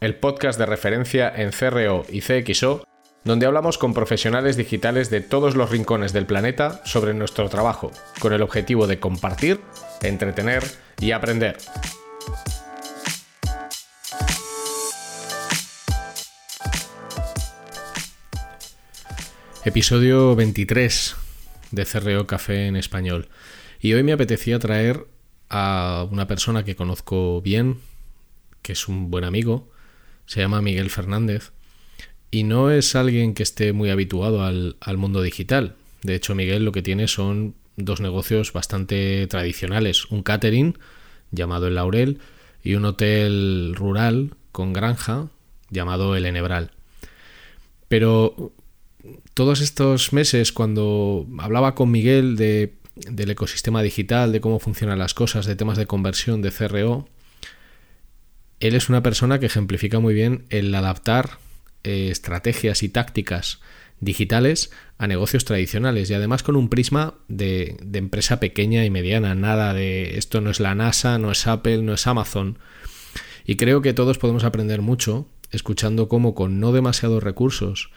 el podcast de referencia en CRO y CXO, donde hablamos con profesionales digitales de todos los rincones del planeta sobre nuestro trabajo, con el objetivo de compartir, entretener y aprender. Episodio 23 de CRO Café en español. Y hoy me apetecía traer a una persona que conozco bien, que es un buen amigo, se llama Miguel Fernández y no es alguien que esté muy habituado al, mundo digital. De hecho, Miguel lo que tiene son dos negocios bastante tradicionales, un catering llamado El Laurel y un hotel rural con granja llamado El Enebral. Pero todos estos meses cuando hablaba con Miguel de, del ecosistema digital, de cómo funcionan las cosas, de temas de conversión, de CRO, él es una persona que ejemplifica muy bien el adaptar eh, estrategias y tácticas digitales a negocios tradicionales y además con un prisma de, empresa pequeña y mediana, nada de esto no es la NASA, no es Apple, no es Amazon. Y creo que todos podemos aprender mucho escuchando cómo con no demasiados recursos,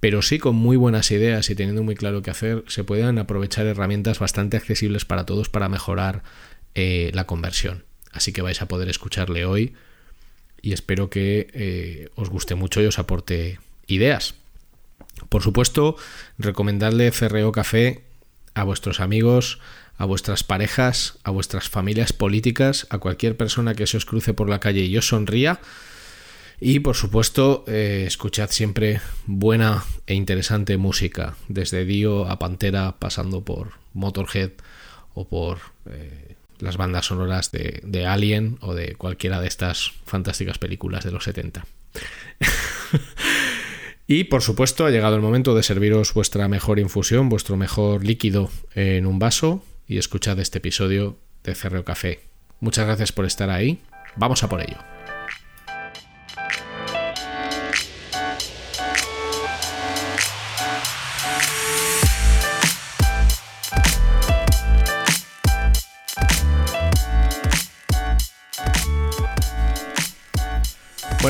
pero sí con muy buenas ideas y teniendo muy claro qué hacer, se pueden aprovechar herramientas bastante accesibles para todos para mejorar eh, la conversión. Así que vais a poder escucharle hoy y espero que eh, os guste mucho y os aporte ideas. Por supuesto, recomendarle CRO Café a vuestros amigos, a vuestras parejas, a vuestras familias políticas, a cualquier persona que se os cruce por la calle y os sonría. Y por supuesto, eh, escuchad siempre buena e interesante música, desde Dio a Pantera, pasando por Motorhead o por eh, las bandas sonoras de, Alien o de cualquiera de estas fantásticas películas de los 70. y por supuesto ha llegado el momento de serviros vuestra mejor infusión, vuestro mejor líquido en un vaso y escuchad este episodio de Cerreo Café. Muchas gracias por estar ahí. Vamos a por ello.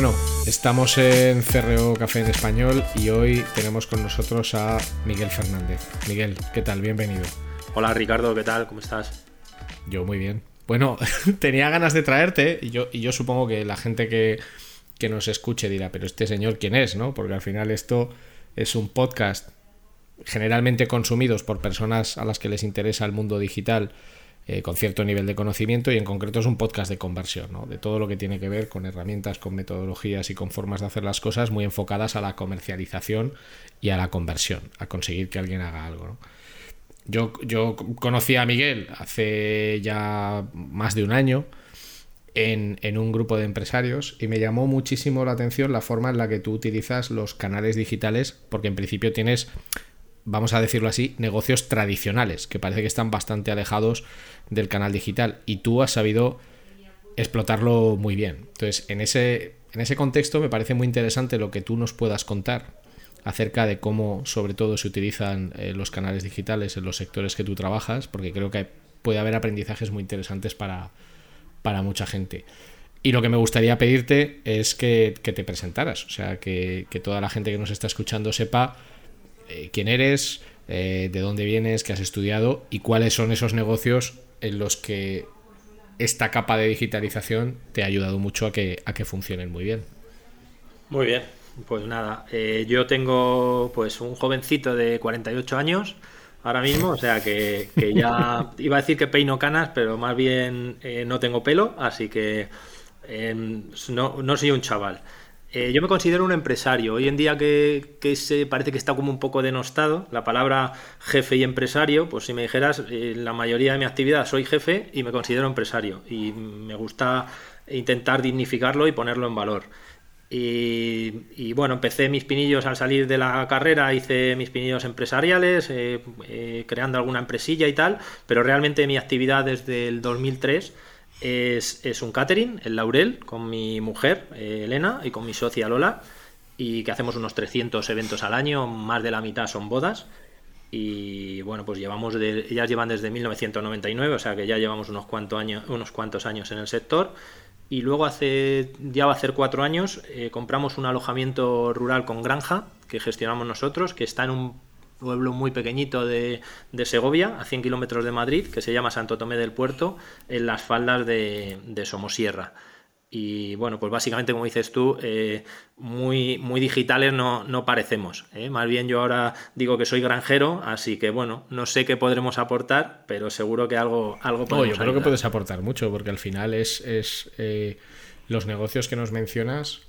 Bueno, estamos en CRO Café en Español y hoy tenemos con nosotros a Miguel Fernández. Miguel, ¿qué tal? Bienvenido. Hola Ricardo, ¿qué tal? ¿Cómo estás? Yo muy bien. Bueno, tenía ganas de traerte y yo, y yo supongo que la gente que, que nos escuche dirá, pero este señor quién es, ¿no? Porque al final esto es un podcast generalmente consumidos por personas a las que les interesa el mundo digital eh, con cierto nivel de conocimiento y en concreto es un podcast de conversión, ¿no? de todo lo que tiene que ver con herramientas, con metodologías y con formas de hacer las cosas muy enfocadas a la comercialización y a la conversión, a conseguir que alguien haga algo. Yo, yo conocí a Miguel hace ya más de un año. En, en, un grupo de empresarios y me llamó muchísimo la atención la forma en la que tú utilizas los canales digitales, porque en principio tienes vamos a decirlo así, negocios tradicionales, que parece que están bastante alejados del canal digital. Y tú has sabido explotarlo muy bien. Entonces, en ese, en ese contexto me parece muy interesante lo que tú nos puedas contar acerca de cómo sobre todo se utilizan eh, los canales digitales en los sectores que tú trabajas, porque creo que puede haber aprendizajes muy interesantes para, para mucha gente. Y lo que me gustaría pedirte es que, te presentaras, o sea, que, que toda la gente que nos está escuchando sepa eh, quién eres, eh, de dónde vienes, qué has estudiado y cuáles son esos negocios en los que esta capa de digitalización te ha ayudado mucho a que, a que funcionen muy bien. Muy bien, pues nada, eh, yo tengo pues un jovencito de 48 años ahora mismo, o sea que, ya iba a decir que peino canas, pero más bien no tengo pelo, así que no, no soy un chaval. Eh, yo me considero un empresario. Hoy en día que, se parece que está como un poco denostado, la palabra jefe y empresario, pues si me dijeras, eh, la mayoría de mi actividad soy jefe y me considero empresario. Y me gusta intentar dignificarlo y ponerlo en valor. Y, bueno, empecé mis pinillos al salir de la carrera, hice mis pinillos empresariales, eh, creando alguna empresilla y tal, pero realmente mi actividad desde el 2003 es, es un catering, el Laurel, con mi mujer, eh, Elena, y con mi socia Lola, y que hacemos unos 300 eventos al año, más de la mitad son bodas. Y bueno, pues llevamos de, ellas llevan desde 1999, o sea que ya llevamos unos, cuantos años, unos cuantos años en el sector y luego hace, ya va a ser cuatro años, eh, compramos un alojamiento rural con granja que gestionamos nosotros, que está en un pueblo muy pequeñito de, Segovia, a 100 kilómetros de Madrid, que se llama Santo Tomé del Puerto, en las faldas de, de Somosierra. Y bueno, pues básicamente, como dices tú, eh, muy, muy digitales no, no parecemos. ¿eh? Más bien yo ahora digo que soy granjero, así que bueno, no sé qué podremos aportar, pero seguro que algo, algo podemos no, yo creo que puedes aportar mucho, porque al final es, es eh, los negocios que nos mencionas,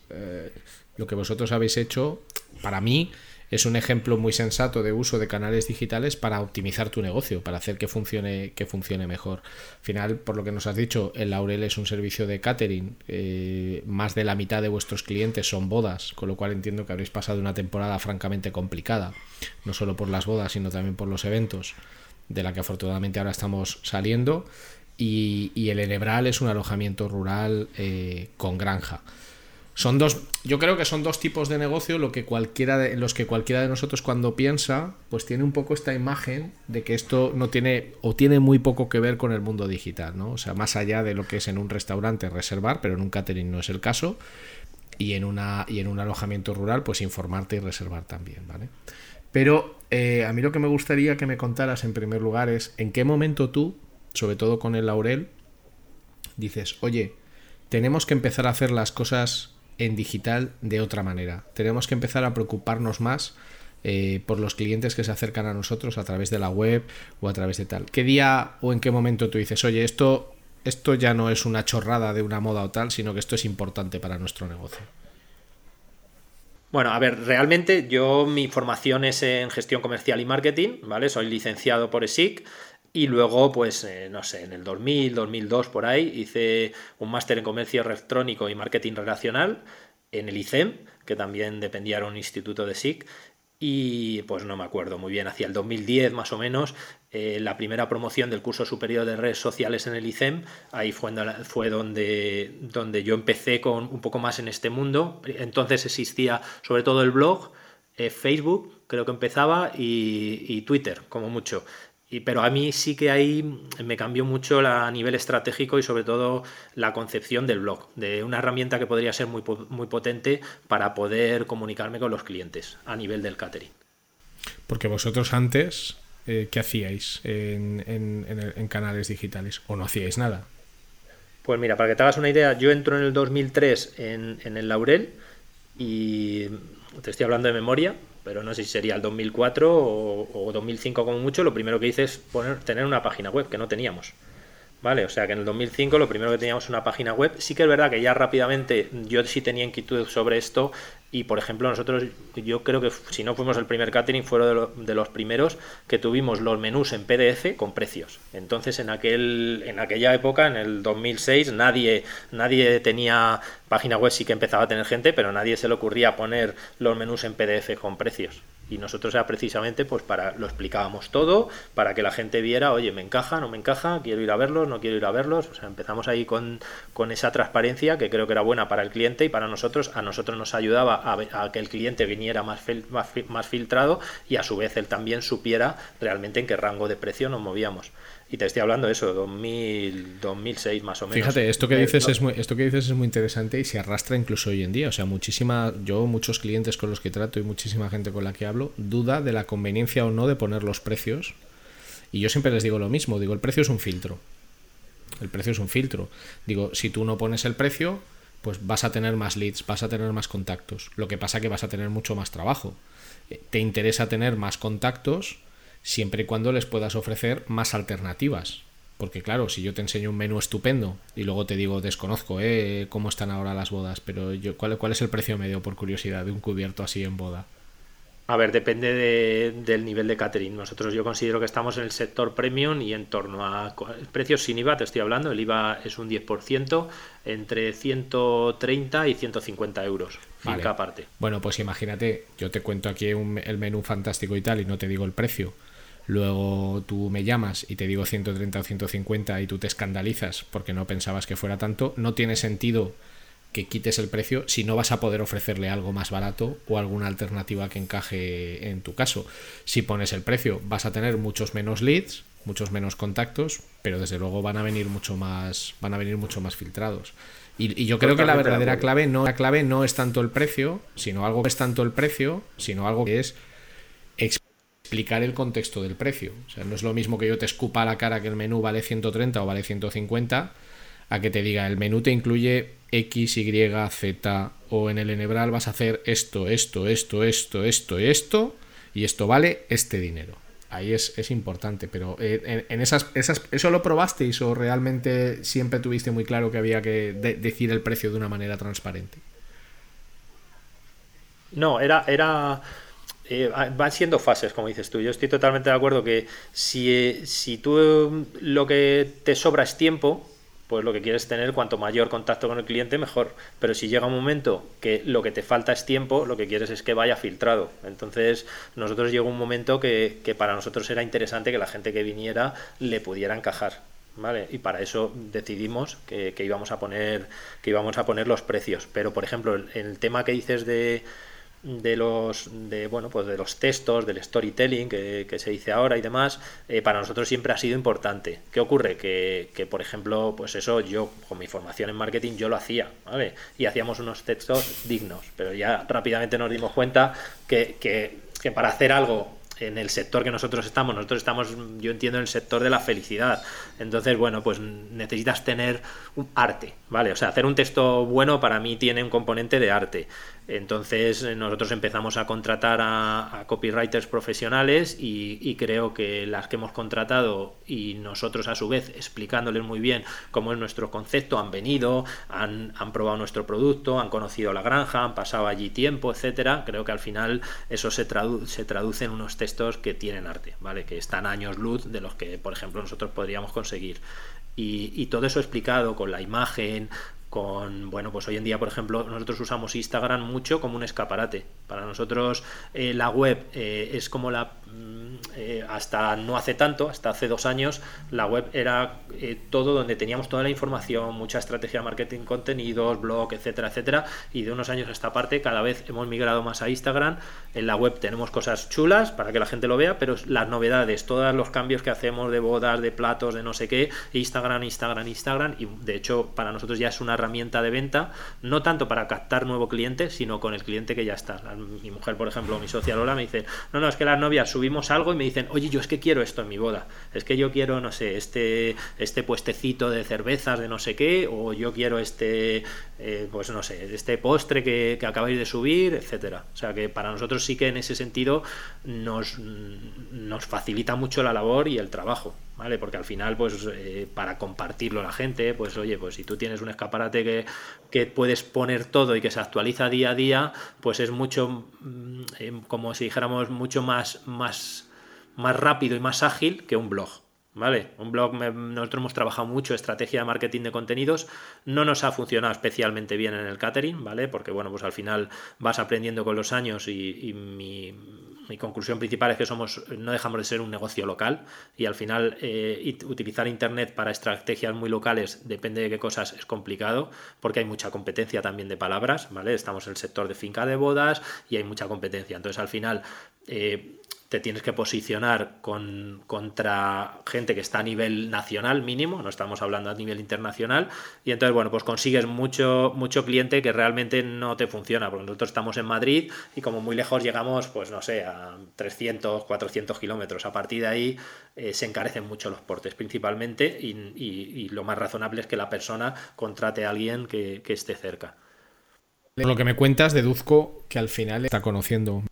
lo que vosotros habéis hecho, para mí es un ejemplo muy sensato de uso de canales digitales para optimizar tu negocio, para hacer que funcione, que funcione mejor. Al final, por lo que nos has dicho, el Laurel es un servicio de catering. Eh, más de la mitad de vuestros clientes son bodas, con lo cual entiendo que habréis pasado una temporada francamente complicada, no solo por las bodas, sino también por los eventos, de la que afortunadamente ahora estamos saliendo. Y, el Enebral es un alojamiento rural eh, con granja. Son dos, yo creo que son dos tipos de negocio lo que cualquiera de, los que cualquiera de nosotros cuando piensa, pues tiene un poco esta imagen de que esto no tiene o tiene muy poco que ver con el mundo digital, ¿no? O sea, más allá de lo que es en un restaurante reservar, pero en un catering no es el caso, y en una y en un alojamiento rural, pues informarte y reservar también, ¿vale? Pero eh, a mí lo que me gustaría que me contaras en primer lugar es en qué momento tú, sobre todo con el Laurel, dices, oye, tenemos que empezar a hacer las cosas en digital de otra manera. Tenemos que empezar a preocuparnos más eh, por los clientes que se acercan a nosotros a través de la web o a través de tal. ¿Qué día o en qué momento tú dices, oye, esto, esto ya no es una chorrada de una moda o tal, sino que esto es importante para nuestro negocio? Bueno, a ver, realmente yo mi formación es en gestión comercial y marketing, ¿vale? Soy licenciado por ESIC y luego, pues, eh, no sé, en el 2000, 2002, por ahí, hice un máster en comercio electrónico y marketing relacional en el ICEM, que también dependía de un instituto de SIC. Y pues no me acuerdo muy bien, hacia el 2010 más o menos, eh, la primera promoción del curso superior de redes sociales en el ICEM, ahí fue, fue donde, donde yo empecé con un poco más en este mundo. Entonces existía sobre todo el blog, eh, Facebook, creo que empezaba, y Twitter, como mucho pero a mí sí que ahí me cambió mucho a nivel estratégico y sobre todo la concepción del blog, de una herramienta que podría ser muy, muy potente para poder comunicarme con los clientes a nivel del catering. Porque vosotros antes, eh, ¿qué hacíais en, en, canales digitales? ¿O no hacíais nada? Pues mira, para que te hagas una idea, yo entro en el 2003 en, en el Laurel y te estoy hablando de memoria, pero no sé si sería el 2004 o, 2005 como mucho, lo primero que hice es poner, tener una página web que no teníamos. ¿Vale? O sea que en el 2005 lo primero que teníamos una página web. Sí que es verdad que ya rápidamente yo sí tenía inquietud sobre esto y por ejemplo nosotros, yo creo que si no fuimos el primer catering, fueron de, de, los primeros que tuvimos los menús en PDF con precios. Entonces en, aquel, en aquella época, en el 2006, nadie, nadie tenía página web, sí que empezaba a tener gente, pero nadie se le ocurría poner los menús en PDF con precios y nosotros era precisamente pues para lo explicábamos todo para que la gente viera oye me encaja no me encaja quiero ir a verlos no quiero ir a verlos o sea empezamos ahí con, con esa transparencia que creo que era buena para el cliente y para nosotros. A nosotros nos ayudaba a, que el cliente viniera más, más, más filtrado y a su vez él también supiera realmente en qué rango de precio nos movíamos y te estoy hablando de eso, 2000, 2006 más o menos. Fíjate, esto que dices es muy, esto que dices es muy interesante y se arrastra incluso hoy en día. O sea, muchísima, yo muchos clientes con los que trato y muchísima gente con la que hablo duda de la conveniencia o no de poner los precios. Y yo siempre les digo lo mismo, digo, el precio es un filtro. El precio es un filtro. Digo, si tú no pones el precio, pues vas a tener más leads, vas a tener más contactos. Lo que pasa que vas a tener mucho más trabajo. Eh, te interesa tener más contactos siempre y cuando les puedas ofrecer más alternativas. Porque claro, si yo te enseño un menú estupendo y luego te digo, desconozco ¿eh? cómo están ahora las bodas, pero yo, ¿cuál, ¿cuál es el precio medio por curiosidad de un cubierto así en boda? A ver, depende del nivel de catering. Nosotros yo considero que estamos en el sector premium y en torno a precios sin IVA, te estoy hablando, el IVA es un 10%, entre 130 y 150 euros, vale. finca aparte. Bueno, pues imagínate, yo te cuento aquí el menú fantástico y tal y no te digo el precio. Luego tú me llamas y te digo 130 o 150 y tú te escandalizas porque no pensabas que fuera tanto. No tiene sentido que quites el precio si no vas a poder ofrecerle algo más barato o alguna alternativa que encaje en tu caso. Si pones el precio vas a tener muchos menos leads, muchos menos contactos, pero desde luego van a venir mucho más, van a venir mucho más filtrados. Y, yo creo que la verdadera clave no, la clave no es tanto el precio, sino algo que es tanto el precio, sino algo que es explicar el contexto del precio. O sea, no es lo mismo que yo te escupa a la cara que el menú vale 130 o vale 150 a que te diga el menú te incluye X, Y, Z o en el enebral vas a hacer esto, esto, esto, esto, esto, esto y esto vale este dinero. Ahí es, importante, pero eh, en, esas, esas, ¿eso lo probasteis o realmente siempre tuviste muy claro que había que decir el precio de una manera transparente? No, era, era eh, van siendo fases, como dices tú. Yo estoy totalmente de acuerdo que si, si tú lo que te sobra es tiempo, pues lo que quieres tener cuanto mayor contacto con el cliente mejor. Pero si llega un momento que lo que te falta es tiempo, lo que quieres es que vaya filtrado. Entonces nosotros llegó un momento que, para nosotros era interesante que la gente que viniera le pudiera encajar. ¿Vale? Y para eso decidimos que, que, íbamos a poner que íbamos a poner los precios. Pero por ejemplo, en el tema que dices de, de los de bueno pues de los textos del storytelling que, se dice ahora y demás eh, para nosotros siempre ha sido importante qué ocurre que, que, por ejemplo pues eso yo con mi formación en marketing yo lo hacía vale y hacíamos unos textos dignos pero ya rápidamente nos dimos cuenta que, que, que para hacer algo en el sector que nosotros estamos. Nosotros estamos, yo entiendo, en el sector de la felicidad. Entonces, bueno, pues necesitas tener arte, ¿vale? O sea, hacer un texto bueno para mí tiene un componente de arte. Entonces eh, nosotros empezamos a contratar a, copywriters profesionales y, creo que las que hemos contratado y nosotros a su vez explicándoles muy bien cómo es nuestro concepto, han venido, han, probado nuestro producto, han conocido la granja, han pasado allí tiempo, etcétera. Creo que al final eso se, se traduce en unos textos que tienen arte, ¿vale? Que están años luz de los que, por ejemplo, nosotros podríamos conseguir. y, todo eso explicado con la imagen, con, bueno, pues hoy en día, por ejemplo, nosotros usamos Instagram mucho como un escaparate. Para nosotros eh, la web eh, es como la... Eh, hasta no hace tanto, hasta hace dos años, la web era todo donde teníamos toda la información, mucha estrategia de marketing, contenidos, blog, etcétera, etcétera. Y de unos años a esta parte cada vez hemos migrado más a Instagram. En la web tenemos cosas chulas para que la gente lo vea, pero las novedades, todos los cambios que hacemos de bodas, de platos, de no sé qué, Instagram, Instagram, Instagram. Y de hecho para nosotros ya es una herramienta de venta, no tanto para captar nuevo cliente, sino con el cliente que ya está. Mi mujer, por ejemplo, mi socia Lola me dice, no, no, es que las novias subimos algo y me dicen, oye, yo es que quiero esto en mi boda, es que yo quiero, no sé, este, este puestecito de cervezas de no sé qué, o yo quiero este, eh, pues no sé, este postre que, acabáis de subir, etcétera. O sea que para nosotros sí que en ese sentido nos, nos facilita mucho la labor y el trabajo. ¿vale? Porque al final, pues eh, para compartirlo la gente, pues oye, pues si tú tienes un escaparate que, que puedes poner todo y que se actualiza día a día, pues es mucho, mm, eh, como si dijéramos, mucho más, más, más rápido y más ágil que un blog. ¿Vale? Un blog, nosotros hemos trabajado mucho estrategia de marketing de contenidos, no nos ha funcionado especialmente bien en el catering, ¿vale? Porque, bueno, pues al final vas aprendiendo con los años y, mi, conclusión principal es que somos, no dejamos de ser un negocio local y al final eh, utilizar Internet para estrategias muy locales, depende de qué cosas, es complicado porque hay mucha competencia también de palabras, ¿vale? Estamos en el sector de finca de bodas y hay mucha competencia. Entonces, al final, eh, te tienes que posicionar con, contra gente que está a nivel nacional mínimo, no estamos hablando a nivel internacional, y entonces, bueno, pues consigues mucho, mucho cliente que realmente no te funciona, porque nosotros estamos en Madrid y como muy lejos llegamos, pues no sé, a 300, 400 kilómetros. A partir de ahí eh, se encarecen mucho los portes principalmente y, lo más razonable es que la persona contrate a alguien que, que esté cerca. Lo que me cuentas, deduzco que al final está conociendo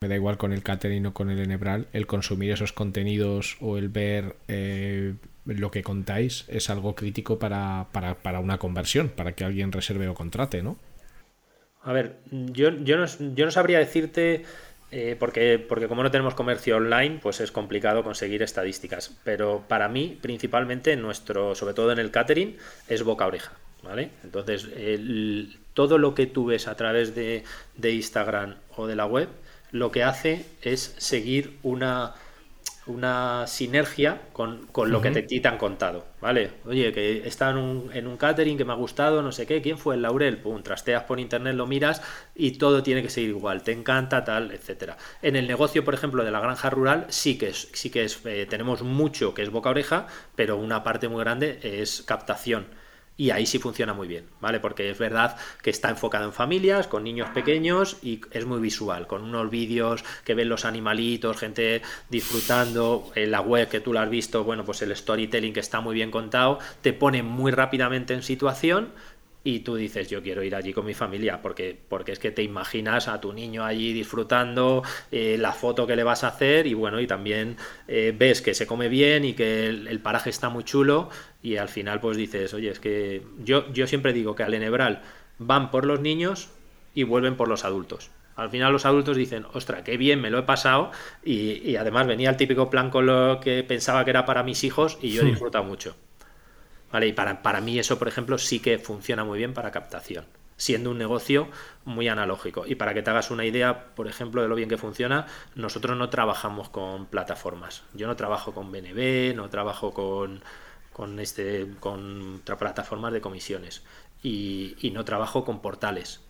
me da igual con el catering o con el enebral, el consumir esos contenidos o el ver eh, lo que contáis es algo crítico para, para, una conversión, para que alguien reserve o contrate, ¿no? A ver, yo, yo, no, yo no sabría decirte Eh, porque, porque como no tenemos comercio online, pues es complicado conseguir estadísticas. Pero para mí, principalmente, nuestro, sobre todo en el catering, es boca oreja. ¿Vale? Entonces, todo lo que tú ves a través de, de Instagram o de la web, lo que hace es seguir una, una sinergia con, lo que te, te, han contado, ¿vale? Oye, que está en un, en un, catering que me ha gustado, no sé qué, ¿quién fue el Laurel? Pum, trasteas por internet, lo miras y todo tiene que ser igual, te encanta, tal, etcétera. En el negocio, por ejemplo, de la granja rural, sí que es, sí que es, eh, tenemos mucho que es boca oreja, pero una parte muy grande es captación y ahí sí funciona muy bien, ¿vale? Porque es verdad que está enfocado en familias, con niños pequeños y es muy visual, con unos vídeos que ven los animalitos, gente disfrutando, en la web que tú lo has visto, bueno, pues el storytelling que está muy bien contado, te pone muy rápidamente en situación y tú dices, yo quiero ir allí con mi familia, porque, porque es que te imaginas a tu niño allí disfrutando, eh, la foto que le vas a hacer y bueno, y también eh, ves que se come bien y que el, paraje está muy chulo y al final pues dices, oye, es que yo, yo siempre digo que al Enebral van por los niños y vuelven por los adultos. Al final los adultos dicen, ostra, qué bien me lo he pasado y, y además venía el típico plan con lo que pensaba que era para mis hijos y yo he hmm. disfrutado mucho. ¿Vale? Y para, para mí eso, por ejemplo, sí que funciona muy bien para captación, siendo un negocio muy analógico. Y para que te hagas una idea, por ejemplo, de lo bien que funciona, nosotros no trabajamos con plataformas. Yo no trabajo con BNB, no trabajo con, con, este, con plataformas de comisiones y, y no trabajo con portales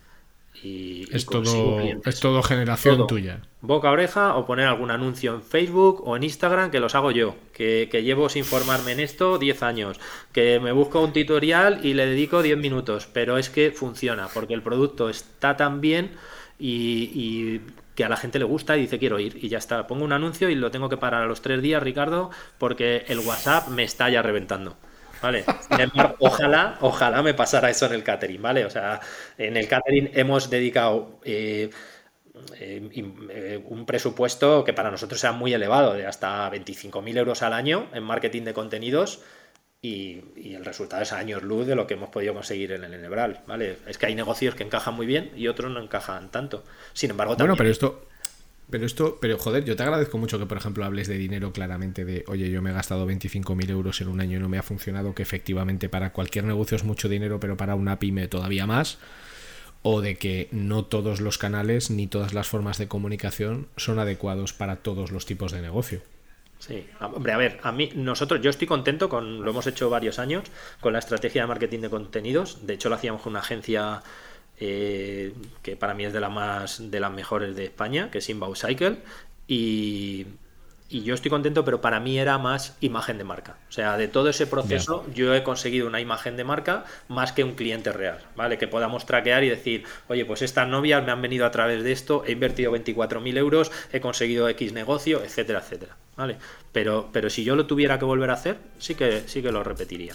es, todo, es todo generación tuya. Boca a oreja o poner algún anuncio en Facebook o en Instagram que los hago yo, que, llevo sin formarme en esto 10 años, que me busco un tutorial y le dedico 10 minutos, pero es que funciona, porque el producto está tan bien y, que a la gente le gusta y dice quiero ir y ya está. Pongo un anuncio y lo tengo que parar a los 3 días, Ricardo, porque el WhatsApp me está ya reventando. ¿Vale? ojalá, ojalá me pasara eso en el catering, ¿vale? O sea, en el catering hemos dedicado eh, eh, eh, un presupuesto que para nosotros sea muy elevado, de hasta 25.000 euros al año en marketing de contenidos. Y, el resultado es años luz de lo que hemos podido conseguir en el Enebral, ¿vale? Es que hay negocios que encajan muy bien y otros no encajan tanto. Sin embargo, también... Bueno, pero esto, pero esto, pero joder, yo te agradezco mucho que, por ejemplo, hables de dinero claramente, de, oye, yo me he gastado 25.000 euros en un año y no me ha funcionado, que efectivamente para cualquier negocio es mucho dinero, pero para una pyme todavía más. O de que no todos los canales ni todas las formas de comunicación son adecuados para todos los tipos de negocio. Sí, hombre, a ver, a mí, nosotros, yo estoy contento con, lo hemos hecho varios años, con la estrategia de marketing de contenidos. De hecho, lo hacíamos con una agencia eh, que para mí es de, la más, de las mejores de España, que es Inbound Cycle, y, yo estoy contento, pero para mí era más imagen de marca. O sea, de todo ese proceso yo he conseguido una imagen de marca más que un cliente real, ¿vale? Que podamos traquear y decir, oye, pues estas novias me han venido a través de esto, he invertido 24.000 euros, he conseguido X negocio, etcétera, etcétera, ¿vale? Pero, pero si yo lo tuviera que volver a hacer, sí que, sí que lo repetiría.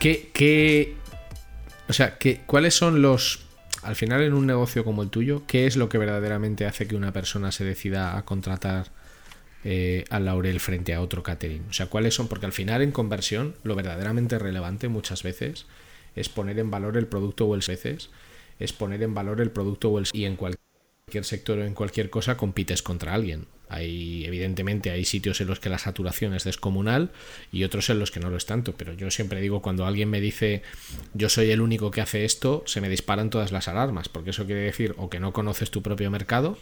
¿Qué, o sea, ¿qué, ¿cuáles son los... Al final en un negocio como el tuyo, ¿qué es lo que verdaderamente hace que una persona se decida a contratar eh, a Laurel frente a otro catering? O sea, ¿cuáles son? Porque al final en conversión lo verdaderamente relevante muchas veces es poner en valor el producto o el veces es poner en valor el producto o el y en cualquier sector o en cualquier cosa compites contra alguien. Hay, evidentemente, hay sitios en los que la saturación es descomunal y otros en los que no lo es tanto. Pero yo siempre digo, cuando alguien me dice yo soy el único que hace esto, se me disparan todas las alarmas, porque eso quiere decir o que no conoces tu propio mercado,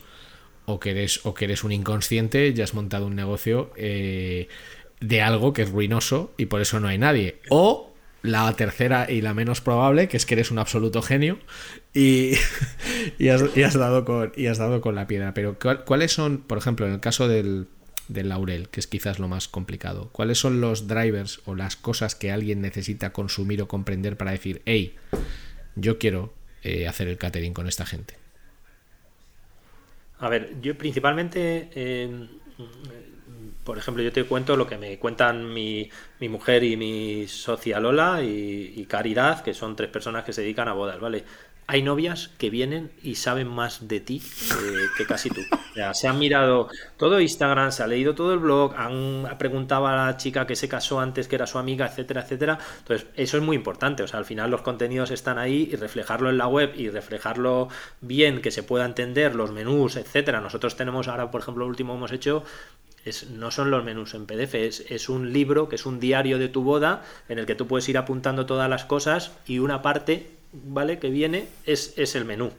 o que eres, o que eres un inconsciente y has montado un negocio eh, de algo que es ruinoso y por eso no hay nadie. O la tercera y la menos probable, que es que eres un absoluto genio y, has, dado con, y has dado con la piedra. Pero ¿cuáles son, por ejemplo, en el caso del, del laurel, que es quizás lo más complicado, cuáles son los drivers o las cosas que alguien necesita consumir o comprender para decir, hey, yo quiero eh, hacer el catering con esta gente? A ver, yo principalmente eh, por ejemplo, yo te cuento lo que me cuentan mi, mi mujer y mi socia Lola y, Caridad, que son tres personas que se dedican a bodas, ¿vale? Hay novias que vienen y saben más de ti que, casi tú. O sea, se han mirado todo Instagram, se ha leído todo el blog, han preguntado a la chica que se casó antes, que era su amiga, etcétera, etcétera. Entonces, eso es muy importante. O sea, al final los contenidos están ahí y reflejarlo en la web y reflejarlo bien, que se pueda entender, los menús, etcétera. Nosotros tenemos ahora, por ejemplo, el último hemos hecho no son los menús en PDF, es, es, un libro que es un diario de tu boda en el que tú puedes ir apuntando todas las cosas y una parte, ¿vale? Que viene es, es el menú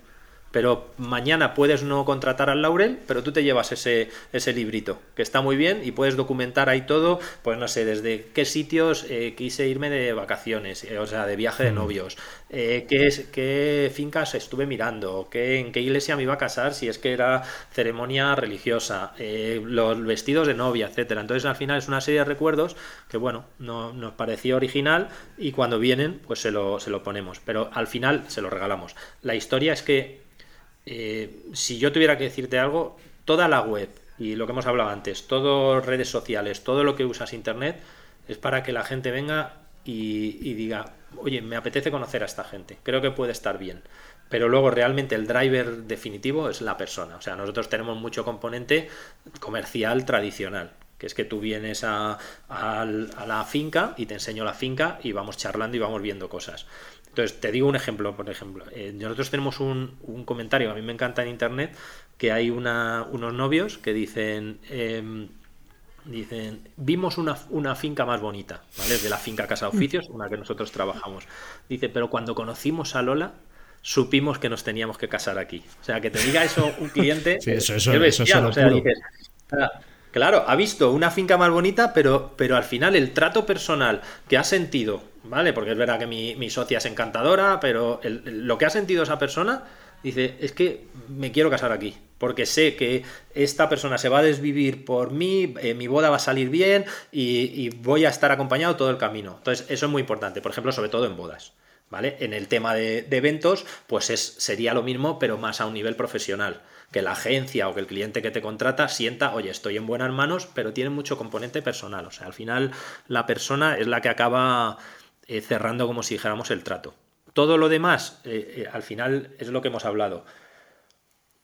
pero mañana puedes no contratar al Laurel, pero tú te llevas ese, ese librito, que está muy bien y puedes documentar ahí todo, pues no sé, desde qué sitios eh, quise irme de vacaciones, eh, o sea, de viaje de mm. novios, eh, qué, qué, fincas estuve mirando, qué, en qué iglesia me iba a casar, si es que era ceremonia religiosa, los vestidos de novia, etcétera. Entonces al final es una serie de recuerdos que, bueno, no, nos pareció original y cuando vienen, pues se lo, se lo ponemos, pero al final se lo regalamos. La historia es que eh, si yo tuviera que decirte algo, toda la web y lo que hemos hablado antes, todas redes sociales, todo lo que usas internet, es para que la gente venga y, diga, oye, me apetece conocer a esta gente, creo que puede estar bien. Pero luego realmente el driver definitivo es la persona. O sea, nosotros tenemos mucho componente comercial tradicional, que es que tú vienes a, la finca y te enseño la finca y vamos charlando y vamos viendo cosas. Entonces, te digo un ejemplo, por ejemplo. Eh, nosotros tenemos un, un, comentario, a mí me encanta en internet, que hay una, unos novios que dicen, em, dicen, vimos una, una, finca más bonita, ¿vale? De la finca Casa de Oficios, una que nosotros trabajamos. Dice, pero cuando conocimos a Lola, supimos que nos teníamos que casar aquí. O sea, que te diga eso un cliente. sí, eso, eso, eso, eso o sea, dices, Claro, ha visto una finca más bonita, pero, pero al final el trato personal que ha sentido, ¿vale? Porque es verdad que mi, socia es encantadora, pero lo que ha sentido esa persona, dice, es que me quiero casar aquí, porque sé que esta persona se va a desvivir por mí, eh, mi boda va a salir bien y, voy a estar acompañado todo el camino. Entonces, eso es muy importante, por ejemplo, sobre todo en bodas. ¿Vale? En el tema de, eventos, pues es, sería lo mismo, pero más a un nivel profesional que la agencia o que el cliente que te contrata sienta, oye, estoy en buenas manos, pero tiene mucho componente personal. O sea, al final la persona es la que acaba eh, cerrando, como si dijéramos, el trato. Todo lo demás, eh, al final, es lo que hemos hablado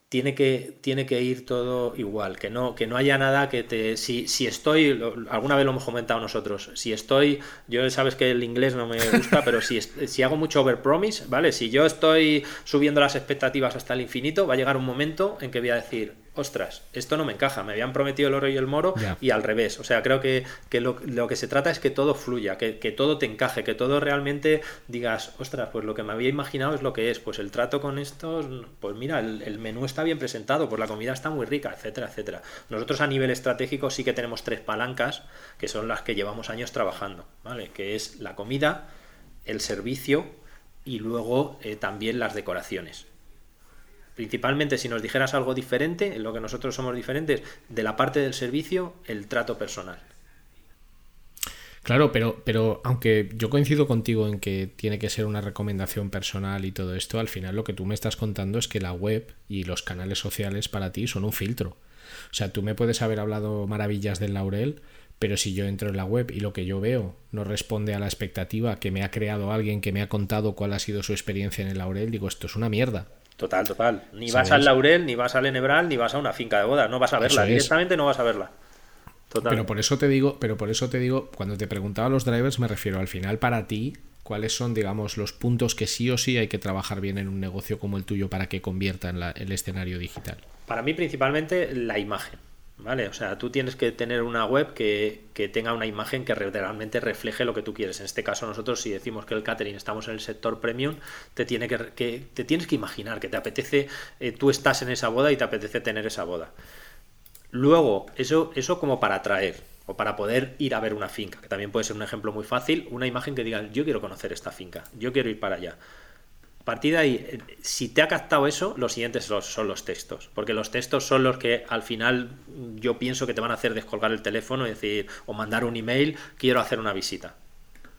tiene que, tiene que ir todo igual, que no, que no haya nada que te... Si, si estoy, alguna vez lo hemos comentado nosotros, si estoy, yo sabes que el inglés no me gusta, pero si, si hago mucho overpromise, ¿vale? Si yo estoy subiendo las expectativas hasta el infinito, va a llegar un momento en que voy a decir, ostras, esto no me encaja, me habían prometido el oro y el moro y al revés. O sea, creo que, lo, que se trata es que todo fluya, que, todo te encaje, que todo realmente digas, ostras, pues lo que me había imaginado es lo que es. Pues el trato con estos, pues mira, el, menú está bien presentado, pues la comida está muy rica, etcétera, etcétera. Nosotros a nivel estratégico sí que tenemos tres palancas que son las que llevamos años trabajando, ¿vale? Que es la comida, el servicio y luego eh, también las decoraciones principalmente si nos dijeras algo diferente, en lo que nosotros somos diferentes, de la parte del servicio, el trato personal. Claro, pero, pero aunque yo coincido contigo en que tiene que ser una recomendación personal y todo esto, al final lo que tú me estás contando es que la web y los canales sociales para ti son un filtro. O sea, tú me puedes haber hablado maravillas del laurel, pero si yo entro en la web y lo que yo veo no responde a la expectativa que me ha creado alguien que me ha contado cuál ha sido su experiencia en el laurel, digo, esto es una mierda. Total, total. Ni vas al Laurel, ni vas al Enebral, ni vas a una finca de boda. No vas a verla. Directamente no vas a verla. Total. Pero por eso te digo, pero por eso te digo, cuando te preguntaba los drivers, me refiero al final para ti, cuáles son, digamos, los puntos que sí o sí hay que trabajar bien en un negocio como el tuyo para que convierta en el escenario digital. Para mí, principalmente, la imagen. ¿Vale? O sea, tú tienes que tener una web que, tenga una imagen que realmente refleje lo que tú quieres. En este caso, nosotros, si decimos que el catering estamos en el sector premium, te, tiene que, te tienes que imaginar que te apetece, eh, tú estás en esa boda y te apetece tener esa boda. Luego, eso, eso como para atraer o para poder ir a ver una finca, que también puede ser un ejemplo muy fácil, una imagen que diga, yo quiero conocer esta finca, yo quiero ir para allá. A partir de ahí, si te ha captado eso, los siguientes son los textos. Porque los textos son los que al final yo pienso que te van a hacer descolgar el teléfono y decir, o mandar un email, quiero hacer una visita.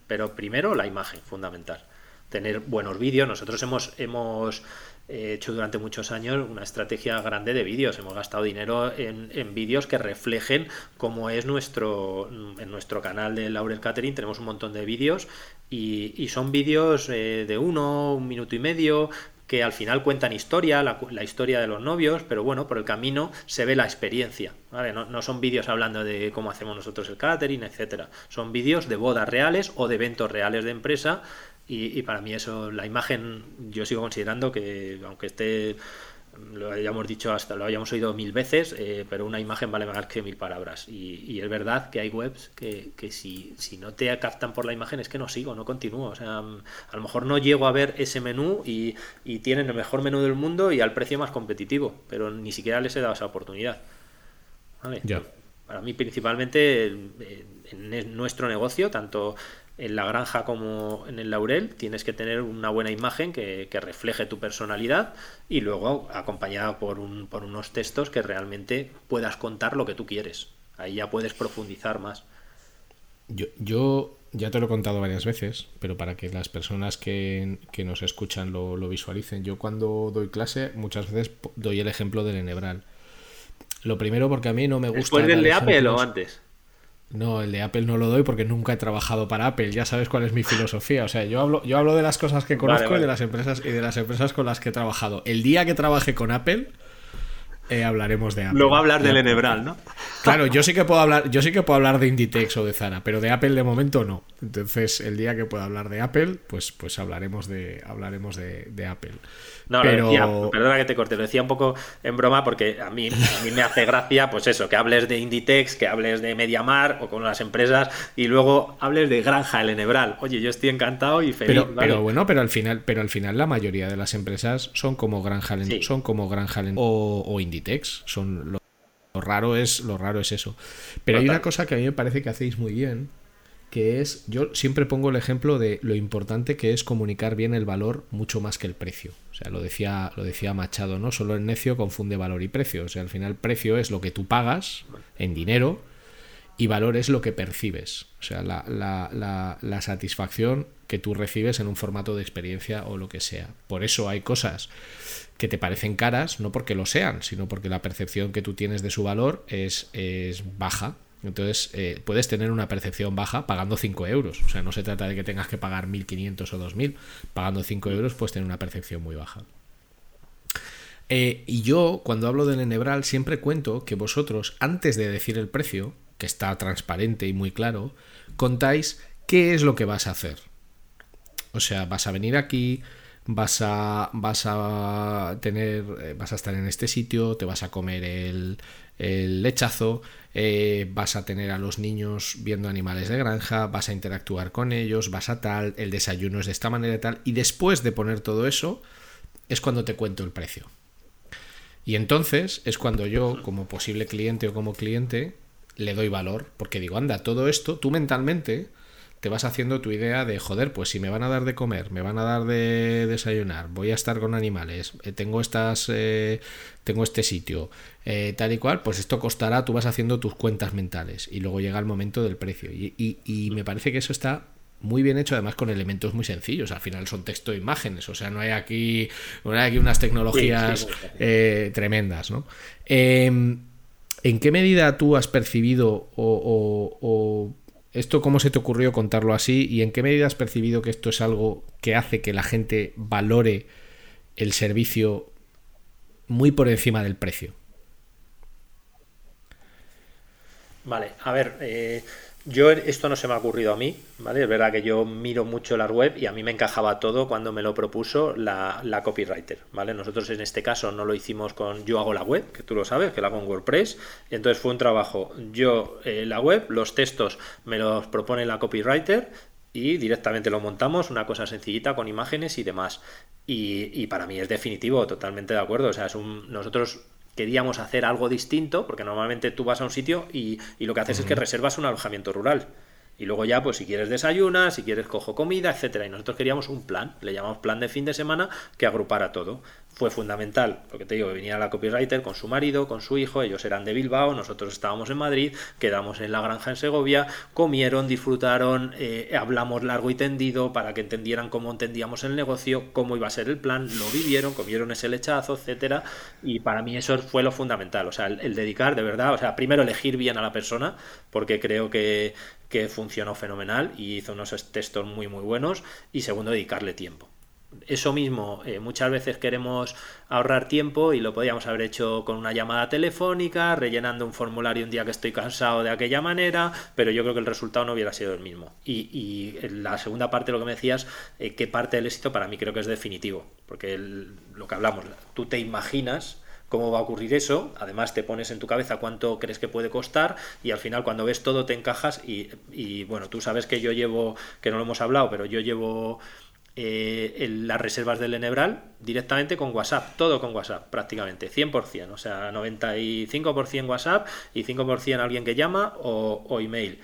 Pero primero la imagen, fundamental. Tener buenos vídeos. Nosotros hemos, hemos He hecho durante muchos años una estrategia grande de vídeos. Hemos gastado dinero en, vídeos que reflejen cómo es nuestro. En nuestro canal de Laurel Catering tenemos un montón de vídeos y, son vídeos eh, de uno, un minuto y medio, que al final cuentan historia, la, historia de los novios, pero bueno, por el camino se ve la experiencia. No, no, son vídeos hablando de cómo hacemos nosotros el catering, etcétera. Son vídeos de bodas reales o de eventos reales de empresa y, para mí eso, la imagen, yo sigo considerando que, aunque esté, lo hayamos dicho hasta, lo hayamos oído mil veces, eh, pero una imagen vale más que mil palabras. Y, es verdad que hay webs que, que si, si, no te captan por la imagen es que no sigo, no continúo. O sea, a lo mejor no llego a ver ese menú y, y tienen el mejor menú del mundo y al precio más competitivo, pero ni siquiera les he dado esa oportunidad. ¿Vale? Para mí principalmente en nuestro negocio, tanto en la granja como en el laurel tienes que tener una buena imagen que, refleje tu personalidad y luego acompañada por, un, por unos textos que realmente puedas contar lo que tú quieres. Ahí ya puedes profundizar más. Yo, yo ya te lo he contado varias veces, pero para que las personas que, nos escuchan lo, visualicen, yo cuando doy clase muchas veces doy el ejemplo del enebral. Lo primero porque a mí no me gusta... ¿Después del de Apple o antes? No, el de Apple no lo doy porque nunca he trabajado para Apple. Ya sabes cuál es mi filosofía. O sea, yo hablo, yo hablo de las cosas que conozco y de las empresas y de las empresas con las que he trabajado. El día que trabaje con Apple, eh, hablaremos de Apple. Luego hablar del Enebral, ¿no? Claro, yo sí que puedo hablar, yo sí que puedo hablar de Inditex o de Zara, pero de Apple de momento no. Entonces, el día que pueda hablar de Apple, pues, pues hablaremos de, hablaremos de Apple. No, pero... perdona que te corte, lo decía un poco en broma porque a mí, a mí me hace gracia, pues eso, que hables de Inditex, que hables de Mediamar o con las empresas y luego hables de Granja El Enebral. Oye, yo estoy encantado y feliz. Pero, bueno, pero al final, pero al final la mayoría de las empresas son como Granja, son como Granja o, o Inditex, son lo, raro es lo raro es eso. Pero hay una cosa que a mí me parece que hacéis muy bien que es, yo siempre pongo el ejemplo de lo importante que es comunicar bien el valor mucho más que el precio. O sea, lo decía, lo decía Machado, ¿no? Solo el necio confunde valor y precio. O sea, al final precio es lo que tú pagas en dinero y valor es lo que percibes. O sea, la, la, la satisfacción que tú recibes en un formato de experiencia o lo que sea. Por eso hay cosas que te parecen caras, no porque lo sean, sino porque la percepción que tú tienes de su valor es, es baja entonces eh, puedes tener una percepción baja pagando 5 euros. O sea, no se trata de que tengas que pagar 1.500 o 2.000. Pagando 5 euros puedes tener una percepción muy baja. Eh, y yo, cuando hablo del enebral, siempre cuento que vosotros, antes de decir el precio, que está transparente y muy claro, contáis qué es lo que vas a hacer. O sea, vas a venir aquí, vas a, vas a tener, eh, vas a estar en este sitio, te vas a comer el, el lechazo, eh, vas a tener a los niños viendo animales de granja, vas a interactuar con ellos, vas a tal, el desayuno es de esta manera y tal, y después de poner todo eso es cuando te cuento el precio. Y entonces es cuando yo, como posible cliente o como cliente, le doy valor, porque digo, anda, todo esto, tú mentalmente te vas haciendo tu idea de, joder, pues si me van a dar de comer, me van a dar de desayunar, voy a estar con animales, eh, tengo estas, eh, tengo este sitio, eh, tal y cual, pues esto costará, tú vas haciendo tus cuentas mentales y luego llega el momento del precio. Y, me parece que eso está muy bien hecho, además con elementos muy sencillos. Al final son texto e imágenes, o sea, no hay aquí, no hay aquí unas tecnologías tremendas, ¿no? Em, ¿En qué medida tú has percibido o ¿Esto cómo se te ocurrió contarlo así y en qué medida has percibido que esto es algo que hace que la gente valore el servicio muy por encima del precio? Vale, a ver, eh, Yo esto no se me ha ocurrido a mí, ¿vale? Es verdad que yo miro mucho la web y a mí me encajaba todo cuando me lo propuso la, copywriter, ¿vale? Nosotros en este caso no lo hicimos con yo hago la web, que tú lo sabes, que la hago en WordPress, entonces fue un trabajo, yo eh, la web, los textos me los propone la copywriter y directamente lo montamos, una cosa sencillita con imágenes y demás. Y, para mí es definitivo, totalmente de acuerdo. O sea, es un, nosotros queríamos hacer algo distinto, porque normalmente tú vas a un sitio y, lo que haces es que reservas un alojamiento rural. Y luego ya, pues si quieres desayunar, si quieres cojo comida, etcétera. Y nosotros queríamos un plan, le llamamos plan de fin de semana, que agrupara todo fue fundamental, porque te digo, venía la copywriter con su marido, con su hijo, ellos eran de Bilbao, nosotros estábamos en Madrid, quedamos en la granja en Segovia, comieron, disfrutaron, eh, hablamos largo y tendido para que entendieran cómo entendíamos el negocio, cómo iba a ser el plan, lo vivieron, comieron ese lechazo, etcétera, y para mí eso fue lo fundamental, o sea, el, dedicar de verdad, o sea, primero elegir bien a la persona, porque creo que, que funcionó fenomenal y hizo unos textos muy muy buenos, y segundo, dedicarle tiempo eso mismo, eh, muchas veces queremos ahorrar tiempo y lo podríamos haber hecho con una llamada telefónica, rellenando un formulario un día que estoy cansado de aquella manera, pero yo creo que el resultado no hubiera sido el mismo. Y, y la segunda parte, lo que me decías, eh, qué parte del éxito para mí creo que es definitivo, porque lo que hablamos, tú te imaginas cómo va a ocurrir eso, además te pones en tu cabeza cuánto crees que puede costar y al final cuando ves todo te encajas y, y bueno, tú sabes que yo llevo, que no lo hemos hablado, pero yo llevo eh, las reservas del Enebral directamente con WhatsApp, todo con WhatsApp prácticamente, 100%, o sea, 95% WhatsApp y 5% alguien que llama o, email.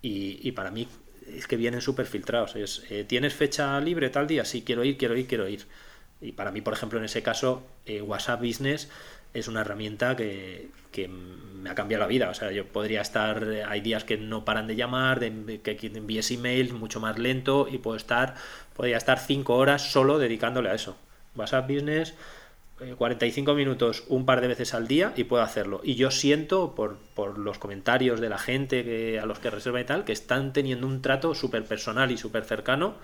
Y, para mí es que vienen súper filtrados. Es, eh, ¿Tienes fecha libre tal día? Sí, quiero ir, quiero ir, quiero ir. Y para mí, por ejemplo, en ese caso, eh, WhatsApp Business es una herramienta que, me ha cambiado la vida. O sea, yo podría estar, hay días que no paran de llamar, de, que envíes email mucho más lento y puedo estar, podría estar cinco horas solo dedicándole a eso. WhatsApp Business, 45 eh, minutos un par de veces al día y puedo hacerlo. Y yo siento por, por los comentarios de la gente que, a los que reserva y tal, que están teniendo un trato súper personal y súper cercano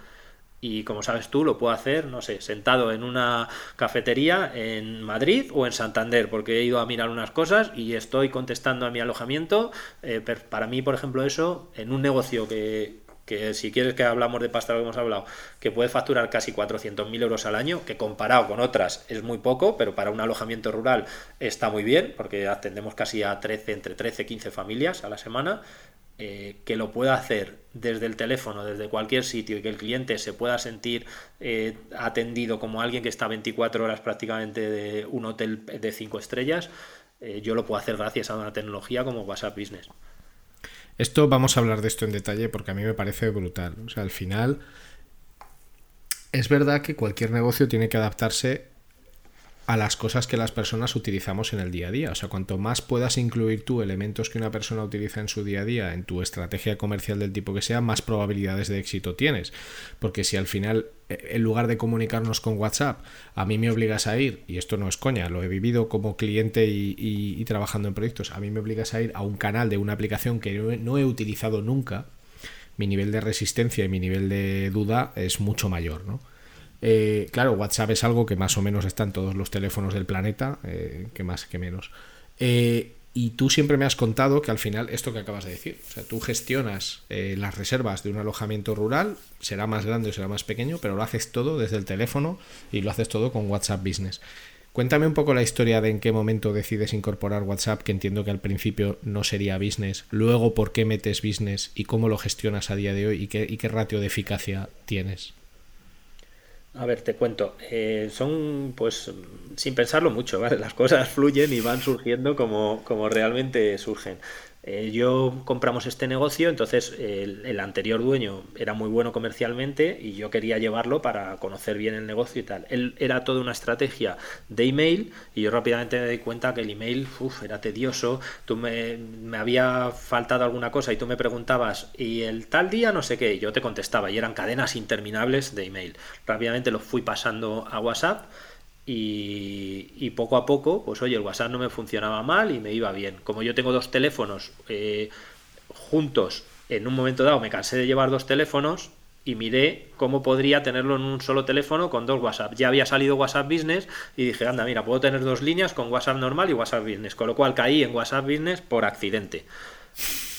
y como sabes tú, lo puedo hacer, no sé, sentado en una cafetería en Madrid o en Santander, porque he ido a mirar unas cosas y estoy contestando a mi alojamiento. Eh, para mí, por ejemplo, eso, en un negocio que, que si quieres que hablamos de pasta, lo que hemos hablado, que puede facturar casi 400.000 euros al año, que comparado con otras es muy poco, pero para un alojamiento rural está muy bien, porque atendemos casi a 13, entre 13 y 15 familias a la semana. Eh, que lo pueda hacer desde el teléfono, desde cualquier sitio y que el cliente se pueda sentir eh, atendido como alguien que está 24 horas prácticamente de un hotel de 5 estrellas, eh, yo lo puedo hacer gracias a una tecnología como WhatsApp Business. Esto vamos a hablar de esto en detalle porque a mí me parece brutal. O sea, al final es verdad que cualquier negocio tiene que adaptarse a las cosas que las personas utilizamos en el día a día. O sea, cuanto más puedas incluir tú elementos que una persona utiliza en su día a día en tu estrategia comercial del tipo que sea, más probabilidades de éxito tienes. Porque si al final, eh, en lugar de comunicarnos con WhatsApp, a mí me obligas a ir, y esto no es coña, lo he vivido como cliente y, trabajando en proyectos, a mí me obligas a ir a un canal de una aplicación que no he utilizado nunca, mi nivel de resistencia y mi nivel de duda es mucho mayor, ¿no? Eh, claro, WhatsApp es algo que más o menos está en todos los teléfonos del planeta, eh, que más que menos. Eh, y tú siempre me has contado que al final, esto que acabas de decir, o sea, tú gestionas las reservas de un alojamiento rural, será más grande o será más pequeño, pero lo haces todo desde el teléfono y lo haces todo con WhatsApp Business. Cuéntame un poco la historia de en qué momento decides incorporar WhatsApp, que entiendo que al principio no sería business, luego por qué metes business y cómo lo gestionas a día de hoy y qué, y qué ratio de eficacia tienes. A ver, te cuento. Eh, son, pues, sin pensarlo mucho, ¿vale? Las cosas fluyen y van surgiendo como, como realmente surgen. Eh, yo compramos este negocio, entonces el, anterior dueño era muy bueno comercialmente y yo quería llevarlo para conocer bien el negocio y tal. Él era toda una estrategia de email y yo rápidamente me di cuenta que el email era tedioso, tú me, me, había faltado alguna cosa y tú me preguntabas y el tal día no sé qué, y yo te contestaba y eran cadenas interminables de email. Rápidamente lo fui pasando a WhatsApp y, poco a poco, pues oye, el WhatsApp no me funcionaba mal y me iba bien. Como yo tengo dos teléfonos eh, juntos, en un momento dado me cansé de llevar dos teléfonos y miré cómo podría tenerlo en un solo teléfono con dos WhatsApp. Ya había salido WhatsApp Business y dije, anda, mira, puedo tener dos líneas con WhatsApp normal y WhatsApp Business, con lo cual caí en WhatsApp Business por accidente.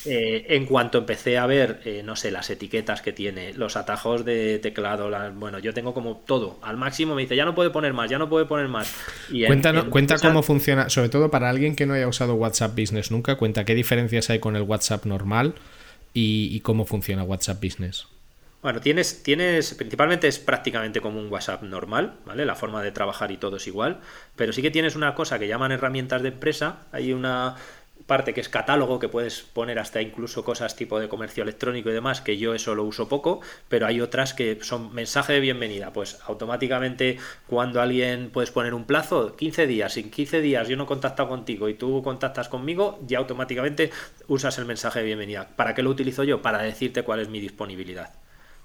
Eh, en cuanto empecé a ver, eh, no sé, las etiquetas que tiene, los atajos de teclado, bueno, yo tengo como todo al máximo, me dice, ya no puede poner más, ya no puede poner más. Y cuenta cómo funciona, sobre todo para alguien que no haya usado WhatsApp Business nunca, cuenta qué diferencias hay con el WhatsApp normal y, cómo funciona WhatsApp Business. Bueno, tienes, tienes, principalmente es prácticamente como un WhatsApp normal, ¿vale? La forma de trabajar y todo es igual, pero sí que tienes una cosa que llaman herramientas de empresa, hay una, parte que es catálogo, que puedes poner hasta incluso cosas tipo de comercio electrónico y demás, que yo eso lo uso poco, pero hay otras que son mensaje de bienvenida. Pues automáticamente cuando alguien puedes poner un plazo, 15 días, en 15 días yo no contacto contigo y tú contactas conmigo, ya automáticamente usas el mensaje de bienvenida. ¿Para qué lo utilizo yo? Para decirte cuál es mi disponibilidad.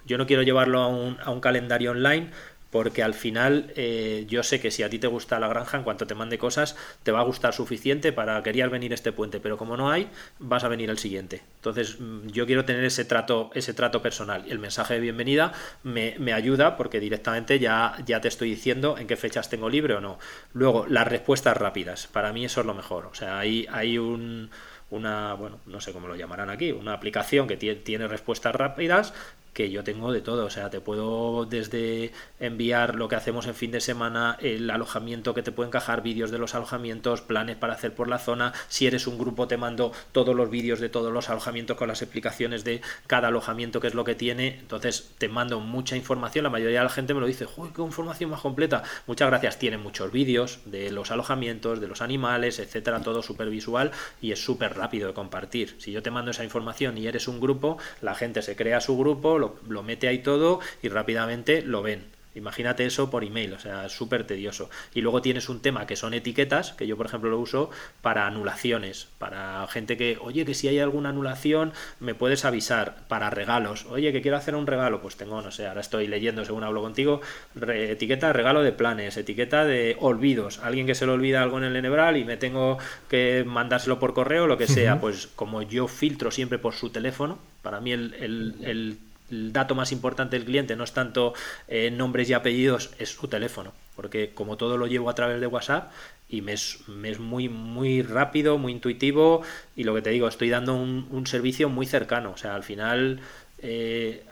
Yo no quiero llevarlo a un, a un calendario online porque al final eh, yo sé que si a ti te gusta la granja, en cuanto te mande cosas, te va a gustar suficiente para querer venir este puente, pero como no hay, vas a venir el siguiente. Entonces mm, yo quiero tener ese trato, ese trato personal. El mensaje de bienvenida me, me, ayuda porque directamente ya, ya te estoy diciendo en qué fechas tengo libre o no. Luego, las respuestas rápidas. Para mí eso es lo mejor. O sea, hay, hay un una, bueno, no sé cómo lo llamarán aquí, una aplicación que tiene respuestas rápidas que yo tengo de todo, o sea, te puedo desde enviar lo que hacemos en fin de semana, el alojamiento que te puede encajar, vídeos de los alojamientos, planes para hacer por la zona, si eres un grupo te mando todos los vídeos de todos los alojamientos con las explicaciones de cada alojamiento, que es lo que tiene, entonces te mando mucha información, la mayoría de la gente me lo dice, ¡Uy, qué información más completa! Muchas gracias, tiene muchos vídeos de los alojamientos, de los animales, etcétera, todo súper visual y es súper rápido de compartir. Si yo te mando esa información y eres un grupo, la gente se crea su grupo, lo, mete ahí todo y rápidamente lo ven. Imagínate eso por email, o sea, es súper tedioso. Y luego tienes un tema que son etiquetas, que yo por ejemplo lo uso para anulaciones, para gente que, oye, que si hay alguna anulación me puedes avisar, para regalos, oye, que quiero hacer un regalo, pues tengo, no sé, ahora estoy leyendo según hablo contigo, etiqueta regalo de planes, etiqueta de olvidos, alguien que se le olvida algo en el Enebral y me tengo que mandárselo por correo, lo que sea, pues como yo filtro siempre por su teléfono, para mí el, el el dato más importante del cliente no es tanto eh, nombres y apellidos, es su teléfono, porque como todo lo llevo a través de WhatsApp y me es, muy, muy rápido, muy intuitivo y lo que te digo, estoy dando un, servicio muy cercano, o sea, al final eh,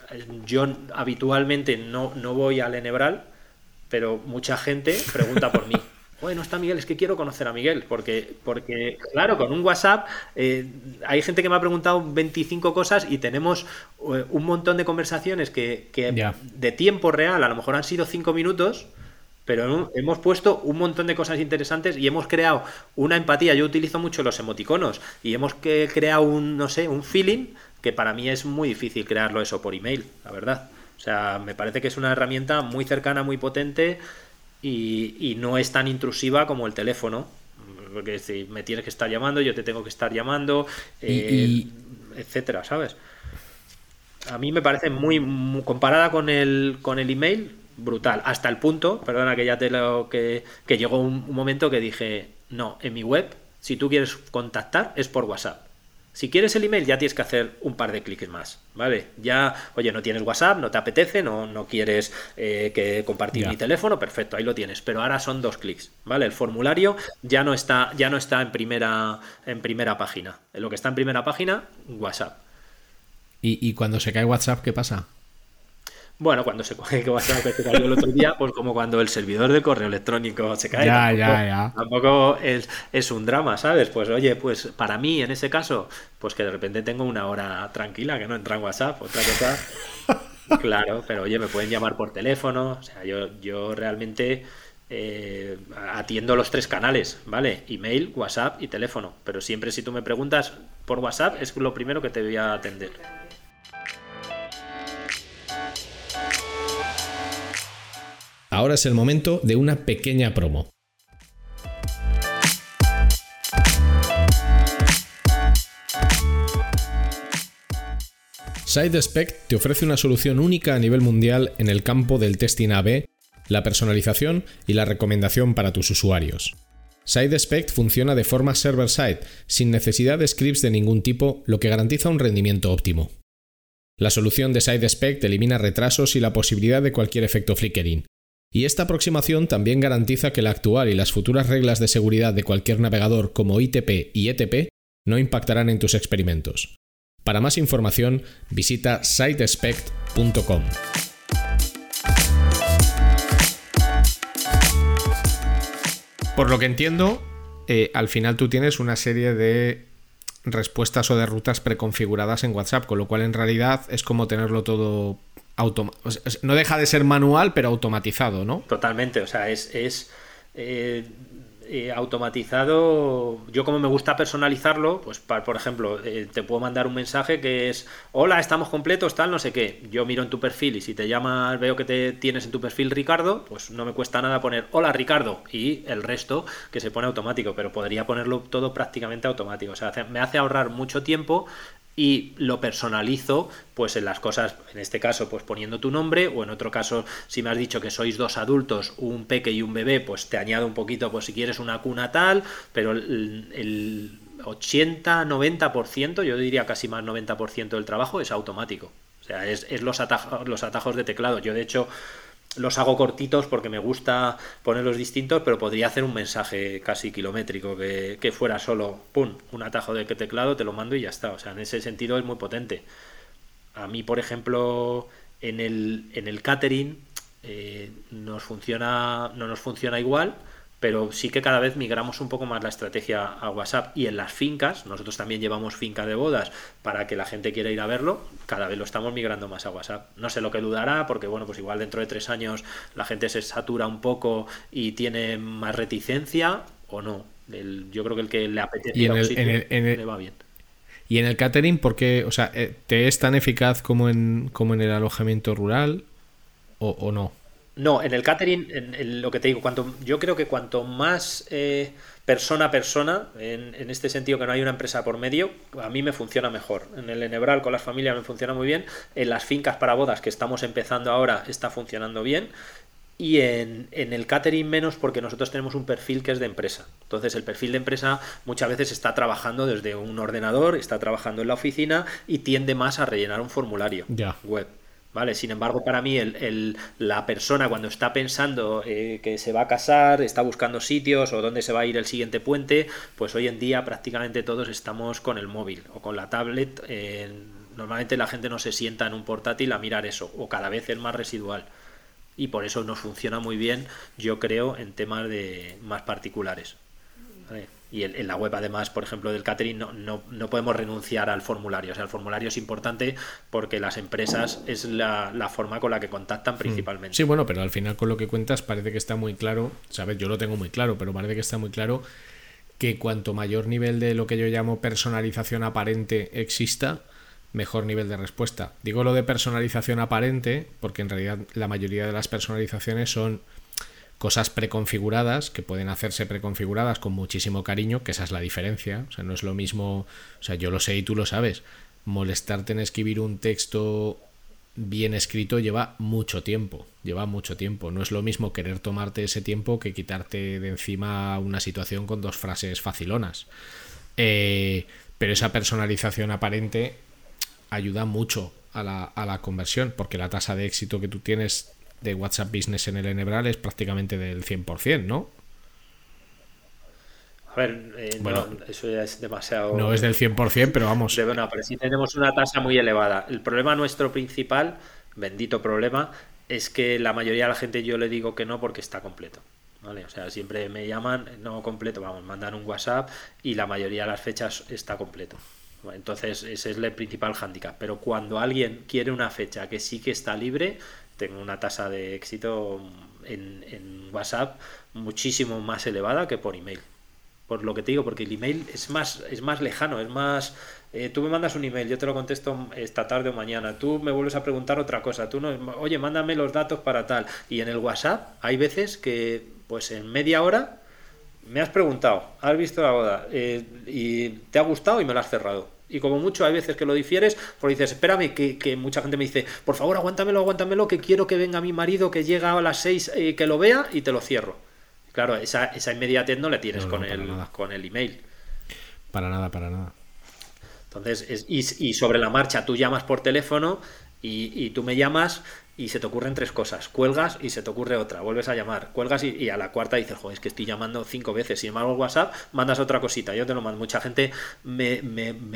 yo habitualmente no, no voy al Enebral, pero mucha gente pregunta por mí. Bueno, está Miguel, es que quiero conocer a Miguel, porque, porque claro, con un WhatsApp eh, hay gente que me ha preguntado 25 cosas y tenemos eh, un montón de conversaciones que, de tiempo real, a lo mejor han sido 5 minutos, pero hemos puesto un montón de cosas interesantes y hemos creado una empatía. Yo utilizo mucho los emoticonos y hemos creado un, no sé, un feeling que para mí es muy difícil crearlo eso por email, la verdad. O sea, me parece que es una herramienta muy cercana, muy potente y, no es tan intrusiva como el teléfono. Porque si me tienes que estar llamando, yo te tengo que estar llamando, eh, etcétera, ¿sabes? A mí me parece muy, comparada con el, con el email, brutal. Hasta el punto, perdona que ya te lo que, que llegó un momento que dije, no, en mi web, si tú quieres contactar, es por WhatsApp. Si quieres el email ya tienes que hacer un par de clics más, ¿vale? Ya, oye, no tienes WhatsApp, no te apetece, no, no quieres eh, que compartir mi teléfono, perfecto, ahí lo tienes. Pero ahora son dos clics, ¿vale? El formulario ya no está, ya no está en primera, en primera página. Lo que está en primera página, WhatsApp. ¿Y, y cuando se cae WhatsApp, qué pasa? Bueno, cuando se coge que se cayó el otro día, pues como cuando el servidor del correo electrónico se cae. Ya, ya, ya. Tampoco es, es, un drama, ¿sabes? Pues oye, pues para mí en ese caso, pues que de repente tengo una hora tranquila, que no entra en WhatsApp, otra cosa. claro, pero oye, me pueden llamar por teléfono. O sea, yo, yo realmente eh, atiendo los tres canales, ¿vale? Email, WhatsApp y teléfono. Pero siempre si tú me preguntas por WhatsApp, es lo primero que te voy a atender. Ahora es el momento de una pequeña promo. SideSpec te ofrece una solución única a nivel mundial en el campo del testing AB, la personalización y la recomendación para tus usuarios. SideSpec funciona de forma server-side, sin necesidad de scripts de ningún tipo, lo que garantiza un rendimiento óptimo. La solución de SideSpec elimina retrasos y la posibilidad de cualquier efecto flickering, y esta aproximación también garantiza que la actual y las futuras reglas de seguridad de cualquier navegador como ITP y ETP no impactarán en tus experimentos. Para más información visita sitespect.com. Por lo que entiendo, eh, al final tú tienes una serie de respuestas o de rutas preconfiguradas en WhatsApp, con lo cual en realidad es como tenerlo todo no deja de ser manual, pero automatizado, ¿no? Totalmente, o sea, es, es eh, eh, automatizado. Yo como me gusta personalizarlo, pues por ejemplo, eh, te puedo mandar un mensaje que es, hola, estamos completos, tal, no sé qué. Yo miro en tu perfil y si te llamas, veo que te tienes en tu perfil Ricardo, pues no me cuesta nada poner, hola Ricardo, y el resto que se pone automático, pero podría ponerlo todo prácticamente automático. O sea, me hace ahorrar mucho tiempo y lo personalizo pues en las cosas, en este caso pues poniendo tu nombre o en otro caso si me has dicho que sois dos adultos, un peque y un bebé, pues te añado un poquito pues si quieres una cuna tal, pero el, 80-90%, yo diría casi más 90% del trabajo es automático. O sea, es, es los, atajos, los atajos de teclado. Yo de hecho los hago cortitos porque me gusta ponerlos distintos, pero podría hacer un mensaje casi kilométrico que, fuera solo, ¡pum!, un atajo de teclado, te lo mando y ya está. O sea, en ese sentido es muy potente. A mí, por ejemplo, en el, en el catering eh, nos funciona, no nos funciona igual, pero sí que cada vez migramos un poco más la estrategia a WhatsApp y en las fincas, nosotros también llevamos finca de bodas para que la gente quiera ir a verlo, cada vez lo estamos migrando más a WhatsApp. No sé lo que dudará, porque bueno, pues igual dentro de tres años la gente se satura un poco y tiene más reticencia o no. yo creo que el que le apetece ir a un sitio, le va bien. Y en el catering, ¿por qué? O sea, eh, ¿te es tan eficaz como en, como en el alojamiento rural o, o no? No, en el catering, en, lo que te digo, cuanto, yo creo que cuanto más eh, persona a persona, en, en, este sentido que no hay una empresa por medio, a mí me funciona mejor. En el Enebral con las familias me funciona muy bien. En las fincas para bodas que estamos empezando ahora está funcionando bien. Y en, en, el catering menos porque nosotros tenemos un perfil que es de empresa. Entonces el perfil de empresa muchas veces está trabajando desde un ordenador, está trabajando en la oficina y tiende más a rellenar un formulario web. ¿Vale? Sin embargo, para mí la persona cuando está pensando eh, que se va a casar, está buscando sitios o dónde se va a ir el siguiente puente, pues hoy en día prácticamente todos estamos con el móvil o con la tablet. normalmente la gente no se sienta en un portátil a mirar eso, o cada vez es más residual. Y por eso nos funciona muy bien, yo creo, en temas de más particulares. Y en, la web, además, por ejemplo, del catering, no, no, podemos renunciar al formulario. O sea, el formulario es importante porque las empresas es la, forma con la que contactan hmm. principalmente. Sí, bueno, pero al final con lo que cuentas parece que está muy claro, ¿sabes? Yo lo tengo muy claro, pero parece que está muy claro que cuanto mayor nivel de lo que yo llamo personalización aparente exista, mejor nivel de respuesta. Digo lo de personalización aparente porque en realidad la mayoría de las personalizaciones son cosas preconfiguradas que pueden hacerse preconfiguradas con muchísimo cariño, que esa es la diferencia. O sea, no es lo mismo, o sea, yo lo sé y tú lo sabes. Molestarte en escribir un texto bien escrito lleva mucho tiempo, lleva mucho tiempo. No es lo mismo querer tomarte ese tiempo que quitarte de encima una situación con dos frases facilonas. Eh, pero esa personalización aparente ayuda mucho a la, a la conversión, porque la tasa de éxito que tú tienes de WhatsApp Business en el Enebral es prácticamente del 100%, ¿no? A ver, eh, bueno, eso ya es demasiado. No es del 100%, pero vamos. bueno, pero sí tenemos una tasa muy elevada. El problema nuestro principal, bendito problema, es que la mayoría de la gente yo le digo que no porque está completo. ¿Vale? O sea, siempre me llaman, no completo, vamos, mandan un WhatsApp y la mayoría de las fechas está completo. Entonces, ese es el principal hándicap. Pero cuando alguien quiere una fecha que sí que está libre, tengo una tasa de éxito en, en, WhatsApp muchísimo más elevada que por email. Por lo que te digo, porque el email es más, es más lejano, es más... Eh, tú me mandas un email, yo te lo contesto esta tarde o mañana, tú me vuelves a preguntar otra cosa, tú no, oye, mándame los datos para tal. Y en el WhatsApp hay veces que, pues en media hora, me has preguntado, has visto la boda eh, y te ha gustado y me lo has cerrado y como mucho hay veces que lo difieres, porque dices, espérame, que, mucha gente me dice, por favor, aguántamelo, aguántamelo, que quiero que venga mi marido, que llega a las 6, eh, que lo vea y te lo cierro. Claro, esa, esa inmediatez no la tienes con, el, con el email. Para nada, para nada. Entonces, y, y, sobre la marcha tú llamas por teléfono Y, tú me llamas y se te ocurren tres cosas. Cuelgas y se te ocurre otra. Vuelves a llamar. Cuelgas y, a la cuarta dices, joder, es que estoy llamando cinco veces. Sin embargo, WhatsApp mandas otra cosita. Yo te lo mando. Mucha gente me,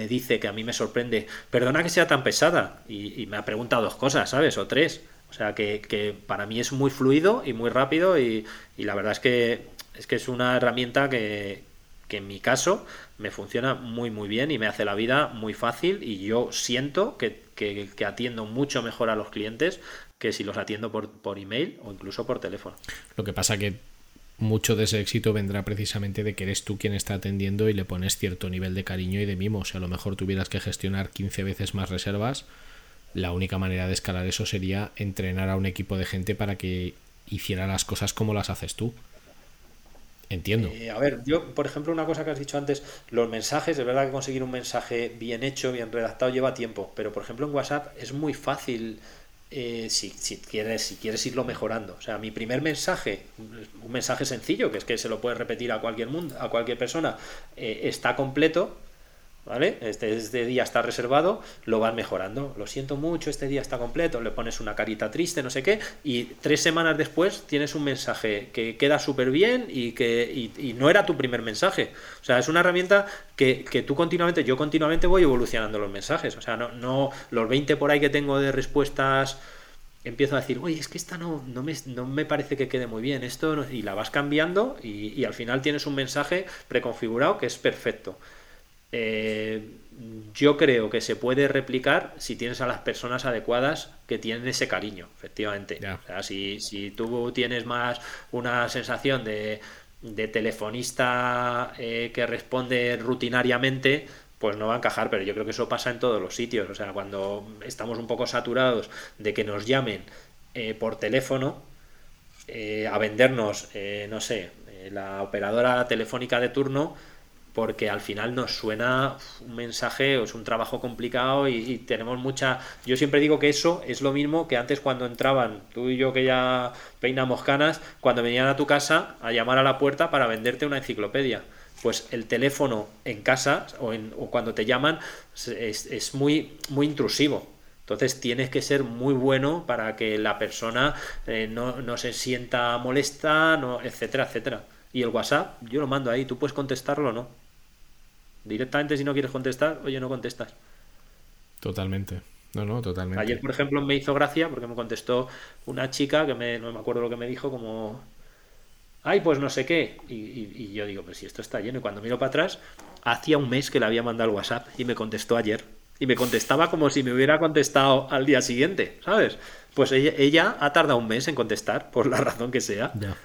dice que a mí me sorprende. Perdona que sea tan pesada. Y, me ha preguntado dos cosas, ¿sabes? O tres. O sea que, que para mí es muy fluido y muy rápido. Y, la verdad es que es que es una herramienta que, que en mi caso me funciona muy muy bien y me hace la vida muy fácil y yo siento que, atiendo mucho mejor a los clientes que si los atiendo por, por email o incluso por teléfono. Lo que pasa que mucho de ese éxito vendrá precisamente de que eres tú quien está atendiendo y le pones cierto nivel de cariño y de mimo. O sea, a lo mejor tuvieras que gestionar 15 veces más reservas. La única manera de escalar eso sería entrenar a un equipo de gente para que hiciera las cosas como las haces tú. Entiendo. Eh, a ver, yo, por ejemplo, una cosa que has dicho antes, los mensajes, es verdad que conseguir un mensaje bien hecho, bien redactado, lleva tiempo, pero por ejemplo en WhatsApp es muy fácil eh, si, quieres, si quieres irlo mejorando. O sea, mi primer mensaje, un mensaje sencillo, que es que se lo puedes repetir a cualquier mundo, a cualquier persona, eh, está completo ¿vale? Este, este, día está reservado, lo van mejorando. Lo siento mucho, este día está completo, le pones una carita triste, no sé qué, y tres semanas después tienes un mensaje que queda súper bien y que no era tu primer mensaje. O sea, es una herramienta que, tú continuamente, yo continuamente voy evolucionando los mensajes. O sea, no, no los 20 por ahí que tengo de respuestas empiezo a decir, oye, es que esta no, no, me, no me parece que quede muy bien, esto y la vas cambiando y, al final tienes un mensaje preconfigurado que es perfecto. Eh, yo creo que se puede replicar si tienes a las personas adecuadas que tienen ese cariño, efectivamente. O sea, si, si, tú tienes más una sensación de, de telefonista eh, que responde rutinariamente, pues no va a encajar, pero yo creo que eso pasa en todos los sitios. O sea, cuando estamos un poco saturados de que nos llamen eh, por teléfono a vendernos, no sé, la operadora telefónica de turno, porque al final nos suena un mensaje, es un trabajo complicado y, tenemos mucha... Yo siempre digo que eso es lo mismo que antes cuando entraban, tú y yo que ya peinamos canas, cuando venían a tu casa a llamar a la puerta para venderte una enciclopedia. Pues el teléfono en casa o, en, o cuando te llaman es, muy, muy intrusivo. Entonces tienes que ser muy bueno para que la persona eh, no, no, se sienta molesta, no, etcétera, etcétera. Y el WhatsApp, yo lo mando ahí, tú puedes contestarlo o no. Directamente si no quieres contestar, oye, no contestas. Totalmente. No, no, totalmente. Ayer, por ejemplo, me hizo gracia porque me contestó una chica que me, no me acuerdo lo que me dijo, como, ay, pues no sé qué. Y, yo digo, pues si esto está lleno. Y cuando miro para atrás, hacía un mes que le había mandado el WhatsApp y me contestó ayer. Y me contestaba como si me hubiera contestado al día siguiente, ¿sabes? Pues ella, ella ha tardado un mes en contestar, por la razón que sea. Ya.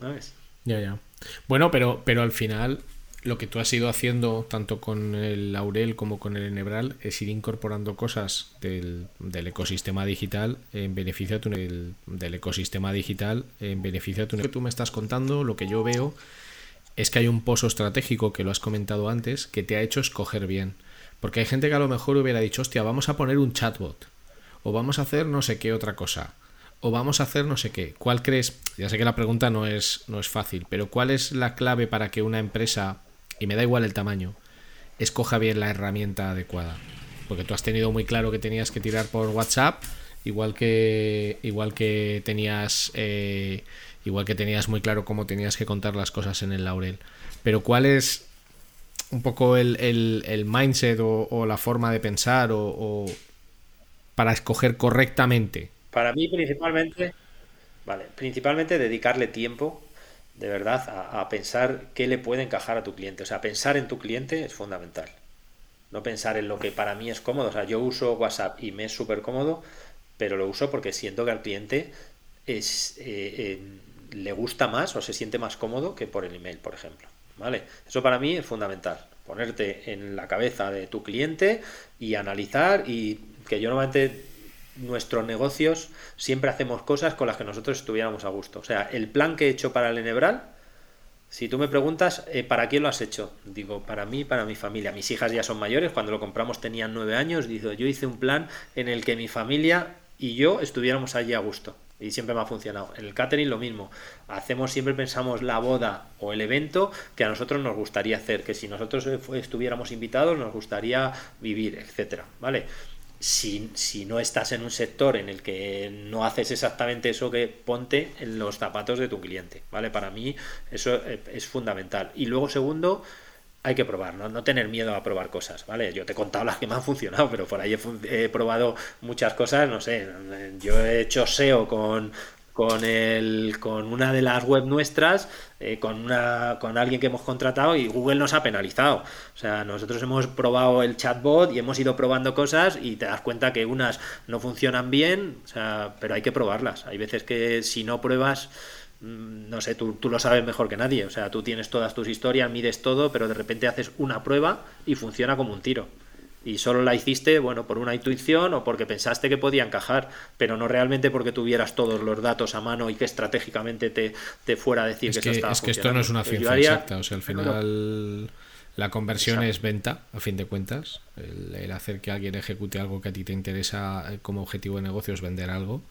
¿Sabes? Ya, ya. Bueno, pero, pero al final lo que tú has ido haciendo tanto con el Laurel como con el Enebral es ir incorporando cosas del, ecosistema digital en beneficio de tu, del, ecosistema digital en beneficio de tu Lo que tú me estás contando, lo que yo veo es que hay un pozo estratégico que lo has comentado antes que te ha hecho escoger bien. Porque hay gente que a lo mejor hubiera dicho, hostia, vamos a poner un chatbot o vamos a hacer no sé qué otra cosa o vamos a hacer no sé qué. ¿Cuál crees? Ya sé que la pregunta no es, no es fácil, pero ¿cuál es la clave para que una empresa y me da igual el tamaño, escoja bien la herramienta adecuada. Porque tú has tenido muy claro que tenías que tirar por WhatsApp, igual que, igual que tenías. Eh, igual que tenías muy claro cómo tenías que contar las cosas en el laurel. Pero ¿cuál es un poco el, mindset o, la forma de pensar o, para escoger correctamente? Para mí principalmente, vale, principalmente dedicarle tiempo de verdad a, pensar qué le puede encajar a tu cliente. O sea, pensar en tu cliente es fundamental. No pensar en lo que para mí es cómodo. O sea, yo uso WhatsApp y me es súper cómodo, pero lo uso porque siento que al cliente es, eh, le gusta más o se siente más cómodo que por el email, por ejemplo. ¿Vale? Eso para mí es fundamental. Ponerte en la cabeza de tu cliente y analizar y que yo normalmente nuestros negocios siempre hacemos cosas con las que nosotros estuviéramos a gusto. O sea, el plan que he hecho para el Enebral, si tú me preguntas, eh, ¿para quién lo has hecho? Digo, para mí, para mi familia. Mis hijas ya son mayores, cuando lo compramos tenían nueve años. Digo, yo hice un plan en el que mi familia y yo estuviéramos allí a gusto. Y siempre me ha funcionado. En el catering lo mismo. Hacemos, siempre pensamos la boda o el evento que a nosotros nos gustaría hacer. Que si nosotros estuviéramos invitados nos gustaría vivir, etcétera. ¿Vale? Si, si, no estás en un sector en el que no haces exactamente eso que ponte en los zapatos de tu cliente, ¿vale? Para mí eso eh, es fundamental. Y luego, segundo, hay que probar, ¿no? no tener miedo a probar cosas, ¿vale? Yo te he contado las que me han funcionado, pero por ahí he, probado muchas cosas, no sé, yo he hecho SEO con, con, el, con una de las web nuestras, eh, con, una, con alguien que hemos contratado y Google nos ha penalizado. O sea, nosotros hemos probado el chatbot y hemos ido probando cosas y te das cuenta que unas no funcionan bien, o sea, pero hay que probarlas. Hay veces que si no pruebas Mm, no sé, tú, tú, lo sabes mejor que nadie. O sea, tú tienes todas tus historias, mides todo, pero de repente haces una prueba y funciona como un tiro. Y solo la hiciste, bueno, por una intuición o porque pensaste que podía encajar, pero no realmente porque tuvieras todos los datos a mano y que estratégicamente te, te fuera a decir que, que, estaba Es que esto no es una ciencia exacta. O sea, al final la conversión es venta, a fin de cuentas. el hacer que alguien ejecute algo que a ti te interesa eh, como objetivo de negocio es vender algo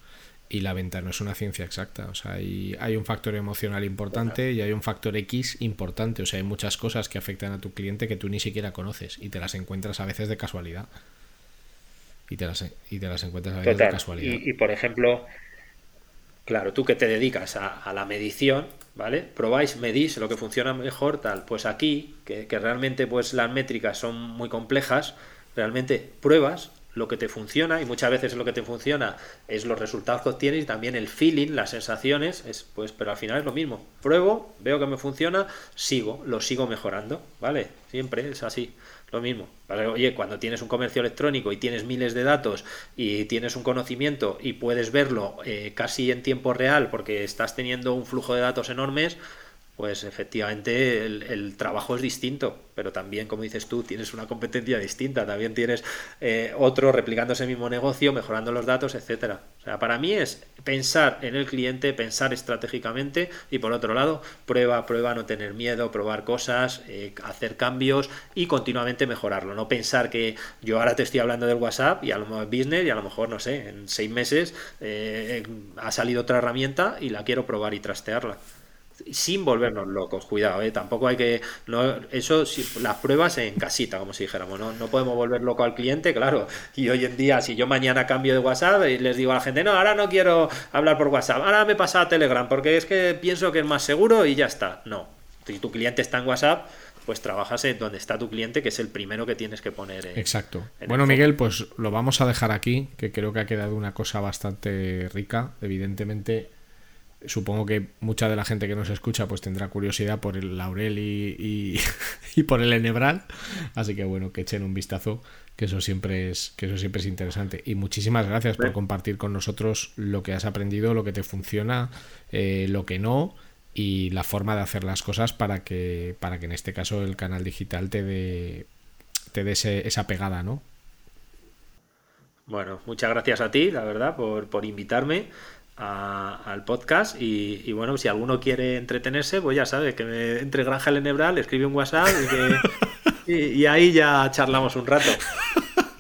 y la venta no es una ciencia exacta. O sea, hay, hay, un factor emocional importante y hay un factor X importante. O sea, hay muchas cosas que afectan a tu cliente que tú ni siquiera conoces y te las encuentras a veces de casualidad. Y te las, y te las encuentras a veces de casualidad. Y, por ejemplo, claro, tú que te dedicas a, la medición, ¿vale? Probáis, medís lo que funciona mejor, tal. Pues aquí, que, que realmente pues las métricas son muy complejas, realmente pruebas lo que te funciona y muchas veces lo que te funciona es los resultados que obtienes y también el feeling, las sensaciones, es pues pero al final es lo mismo. Pruebo, veo que me funciona, sigo, lo sigo mejorando, ¿vale? Siempre es así. Lo mismo. Oye, cuando tienes un comercio electrónico y tienes miles de datos y tienes un conocimiento y puedes verlo eh, casi en tiempo real porque estás teniendo un flujo de datos enormes, pues efectivamente el, trabajo es distinto, pero también, como dices tú, tienes una competencia distinta, también tienes eh, otro replicando ese mismo negocio, mejorando los datos, etcétera. O sea, para mí es pensar en el cliente, pensar estratégicamente y por otro lado, prueba, prueba, no tener miedo, probar cosas, eh, hacer cambios y continuamente mejorarlo. No pensar que yo ahora te estoy hablando del WhatsApp y a lo mejor business y a lo mejor, no sé, en seis meses eh, ha salido otra herramienta y la quiero probar y trastearla sin volvernos locos, cuidado, ¿eh? tampoco hay que, no, eso, las pruebas en casita, como si dijéramos, ¿no? no podemos volver loco al cliente, claro, y hoy en día, si yo mañana cambio de WhatsApp y les digo a la gente, no, ahora no quiero hablar por WhatsApp, ahora me pasa a Telegram, porque es que pienso que es más seguro y ya está, no, si tu cliente está en WhatsApp, pues trabajas en donde está tu cliente, que es el primero que tienes que poner. Exacto. bueno, Miguel, pues lo vamos a dejar aquí, que creo que ha quedado una cosa bastante rica. Evidentemente, supongo que mucha de la gente que nos escucha pues tendrá curiosidad por el laurel y, y, por el enebral. Así que bueno que echen un vistazo que eso siempre es que eso siempre es interesante. Y muchísimas gracias por compartir con nosotros lo que has aprendido lo que te funciona eh, lo que no y la forma de hacer las cosas para que para que en este caso el canal digital te dé te dé esa pegada no bueno muchas gracias a ti la verdad por, por invitarme al podcast y, bueno, si alguno quiere entretenerse, pues ya sabe, que me entre Granja Lenebral, escribe un WhatsApp y, ahí ya charlamos un rato.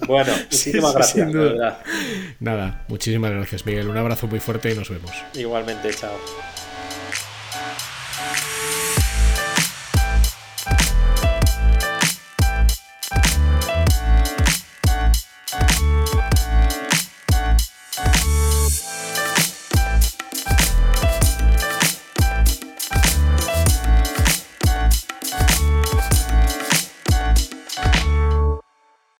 Bueno, muchísimas gracias. Nada, muchísimas gracias Miguel, un abrazo muy fuerte y nos vemos. Igualmente, chao.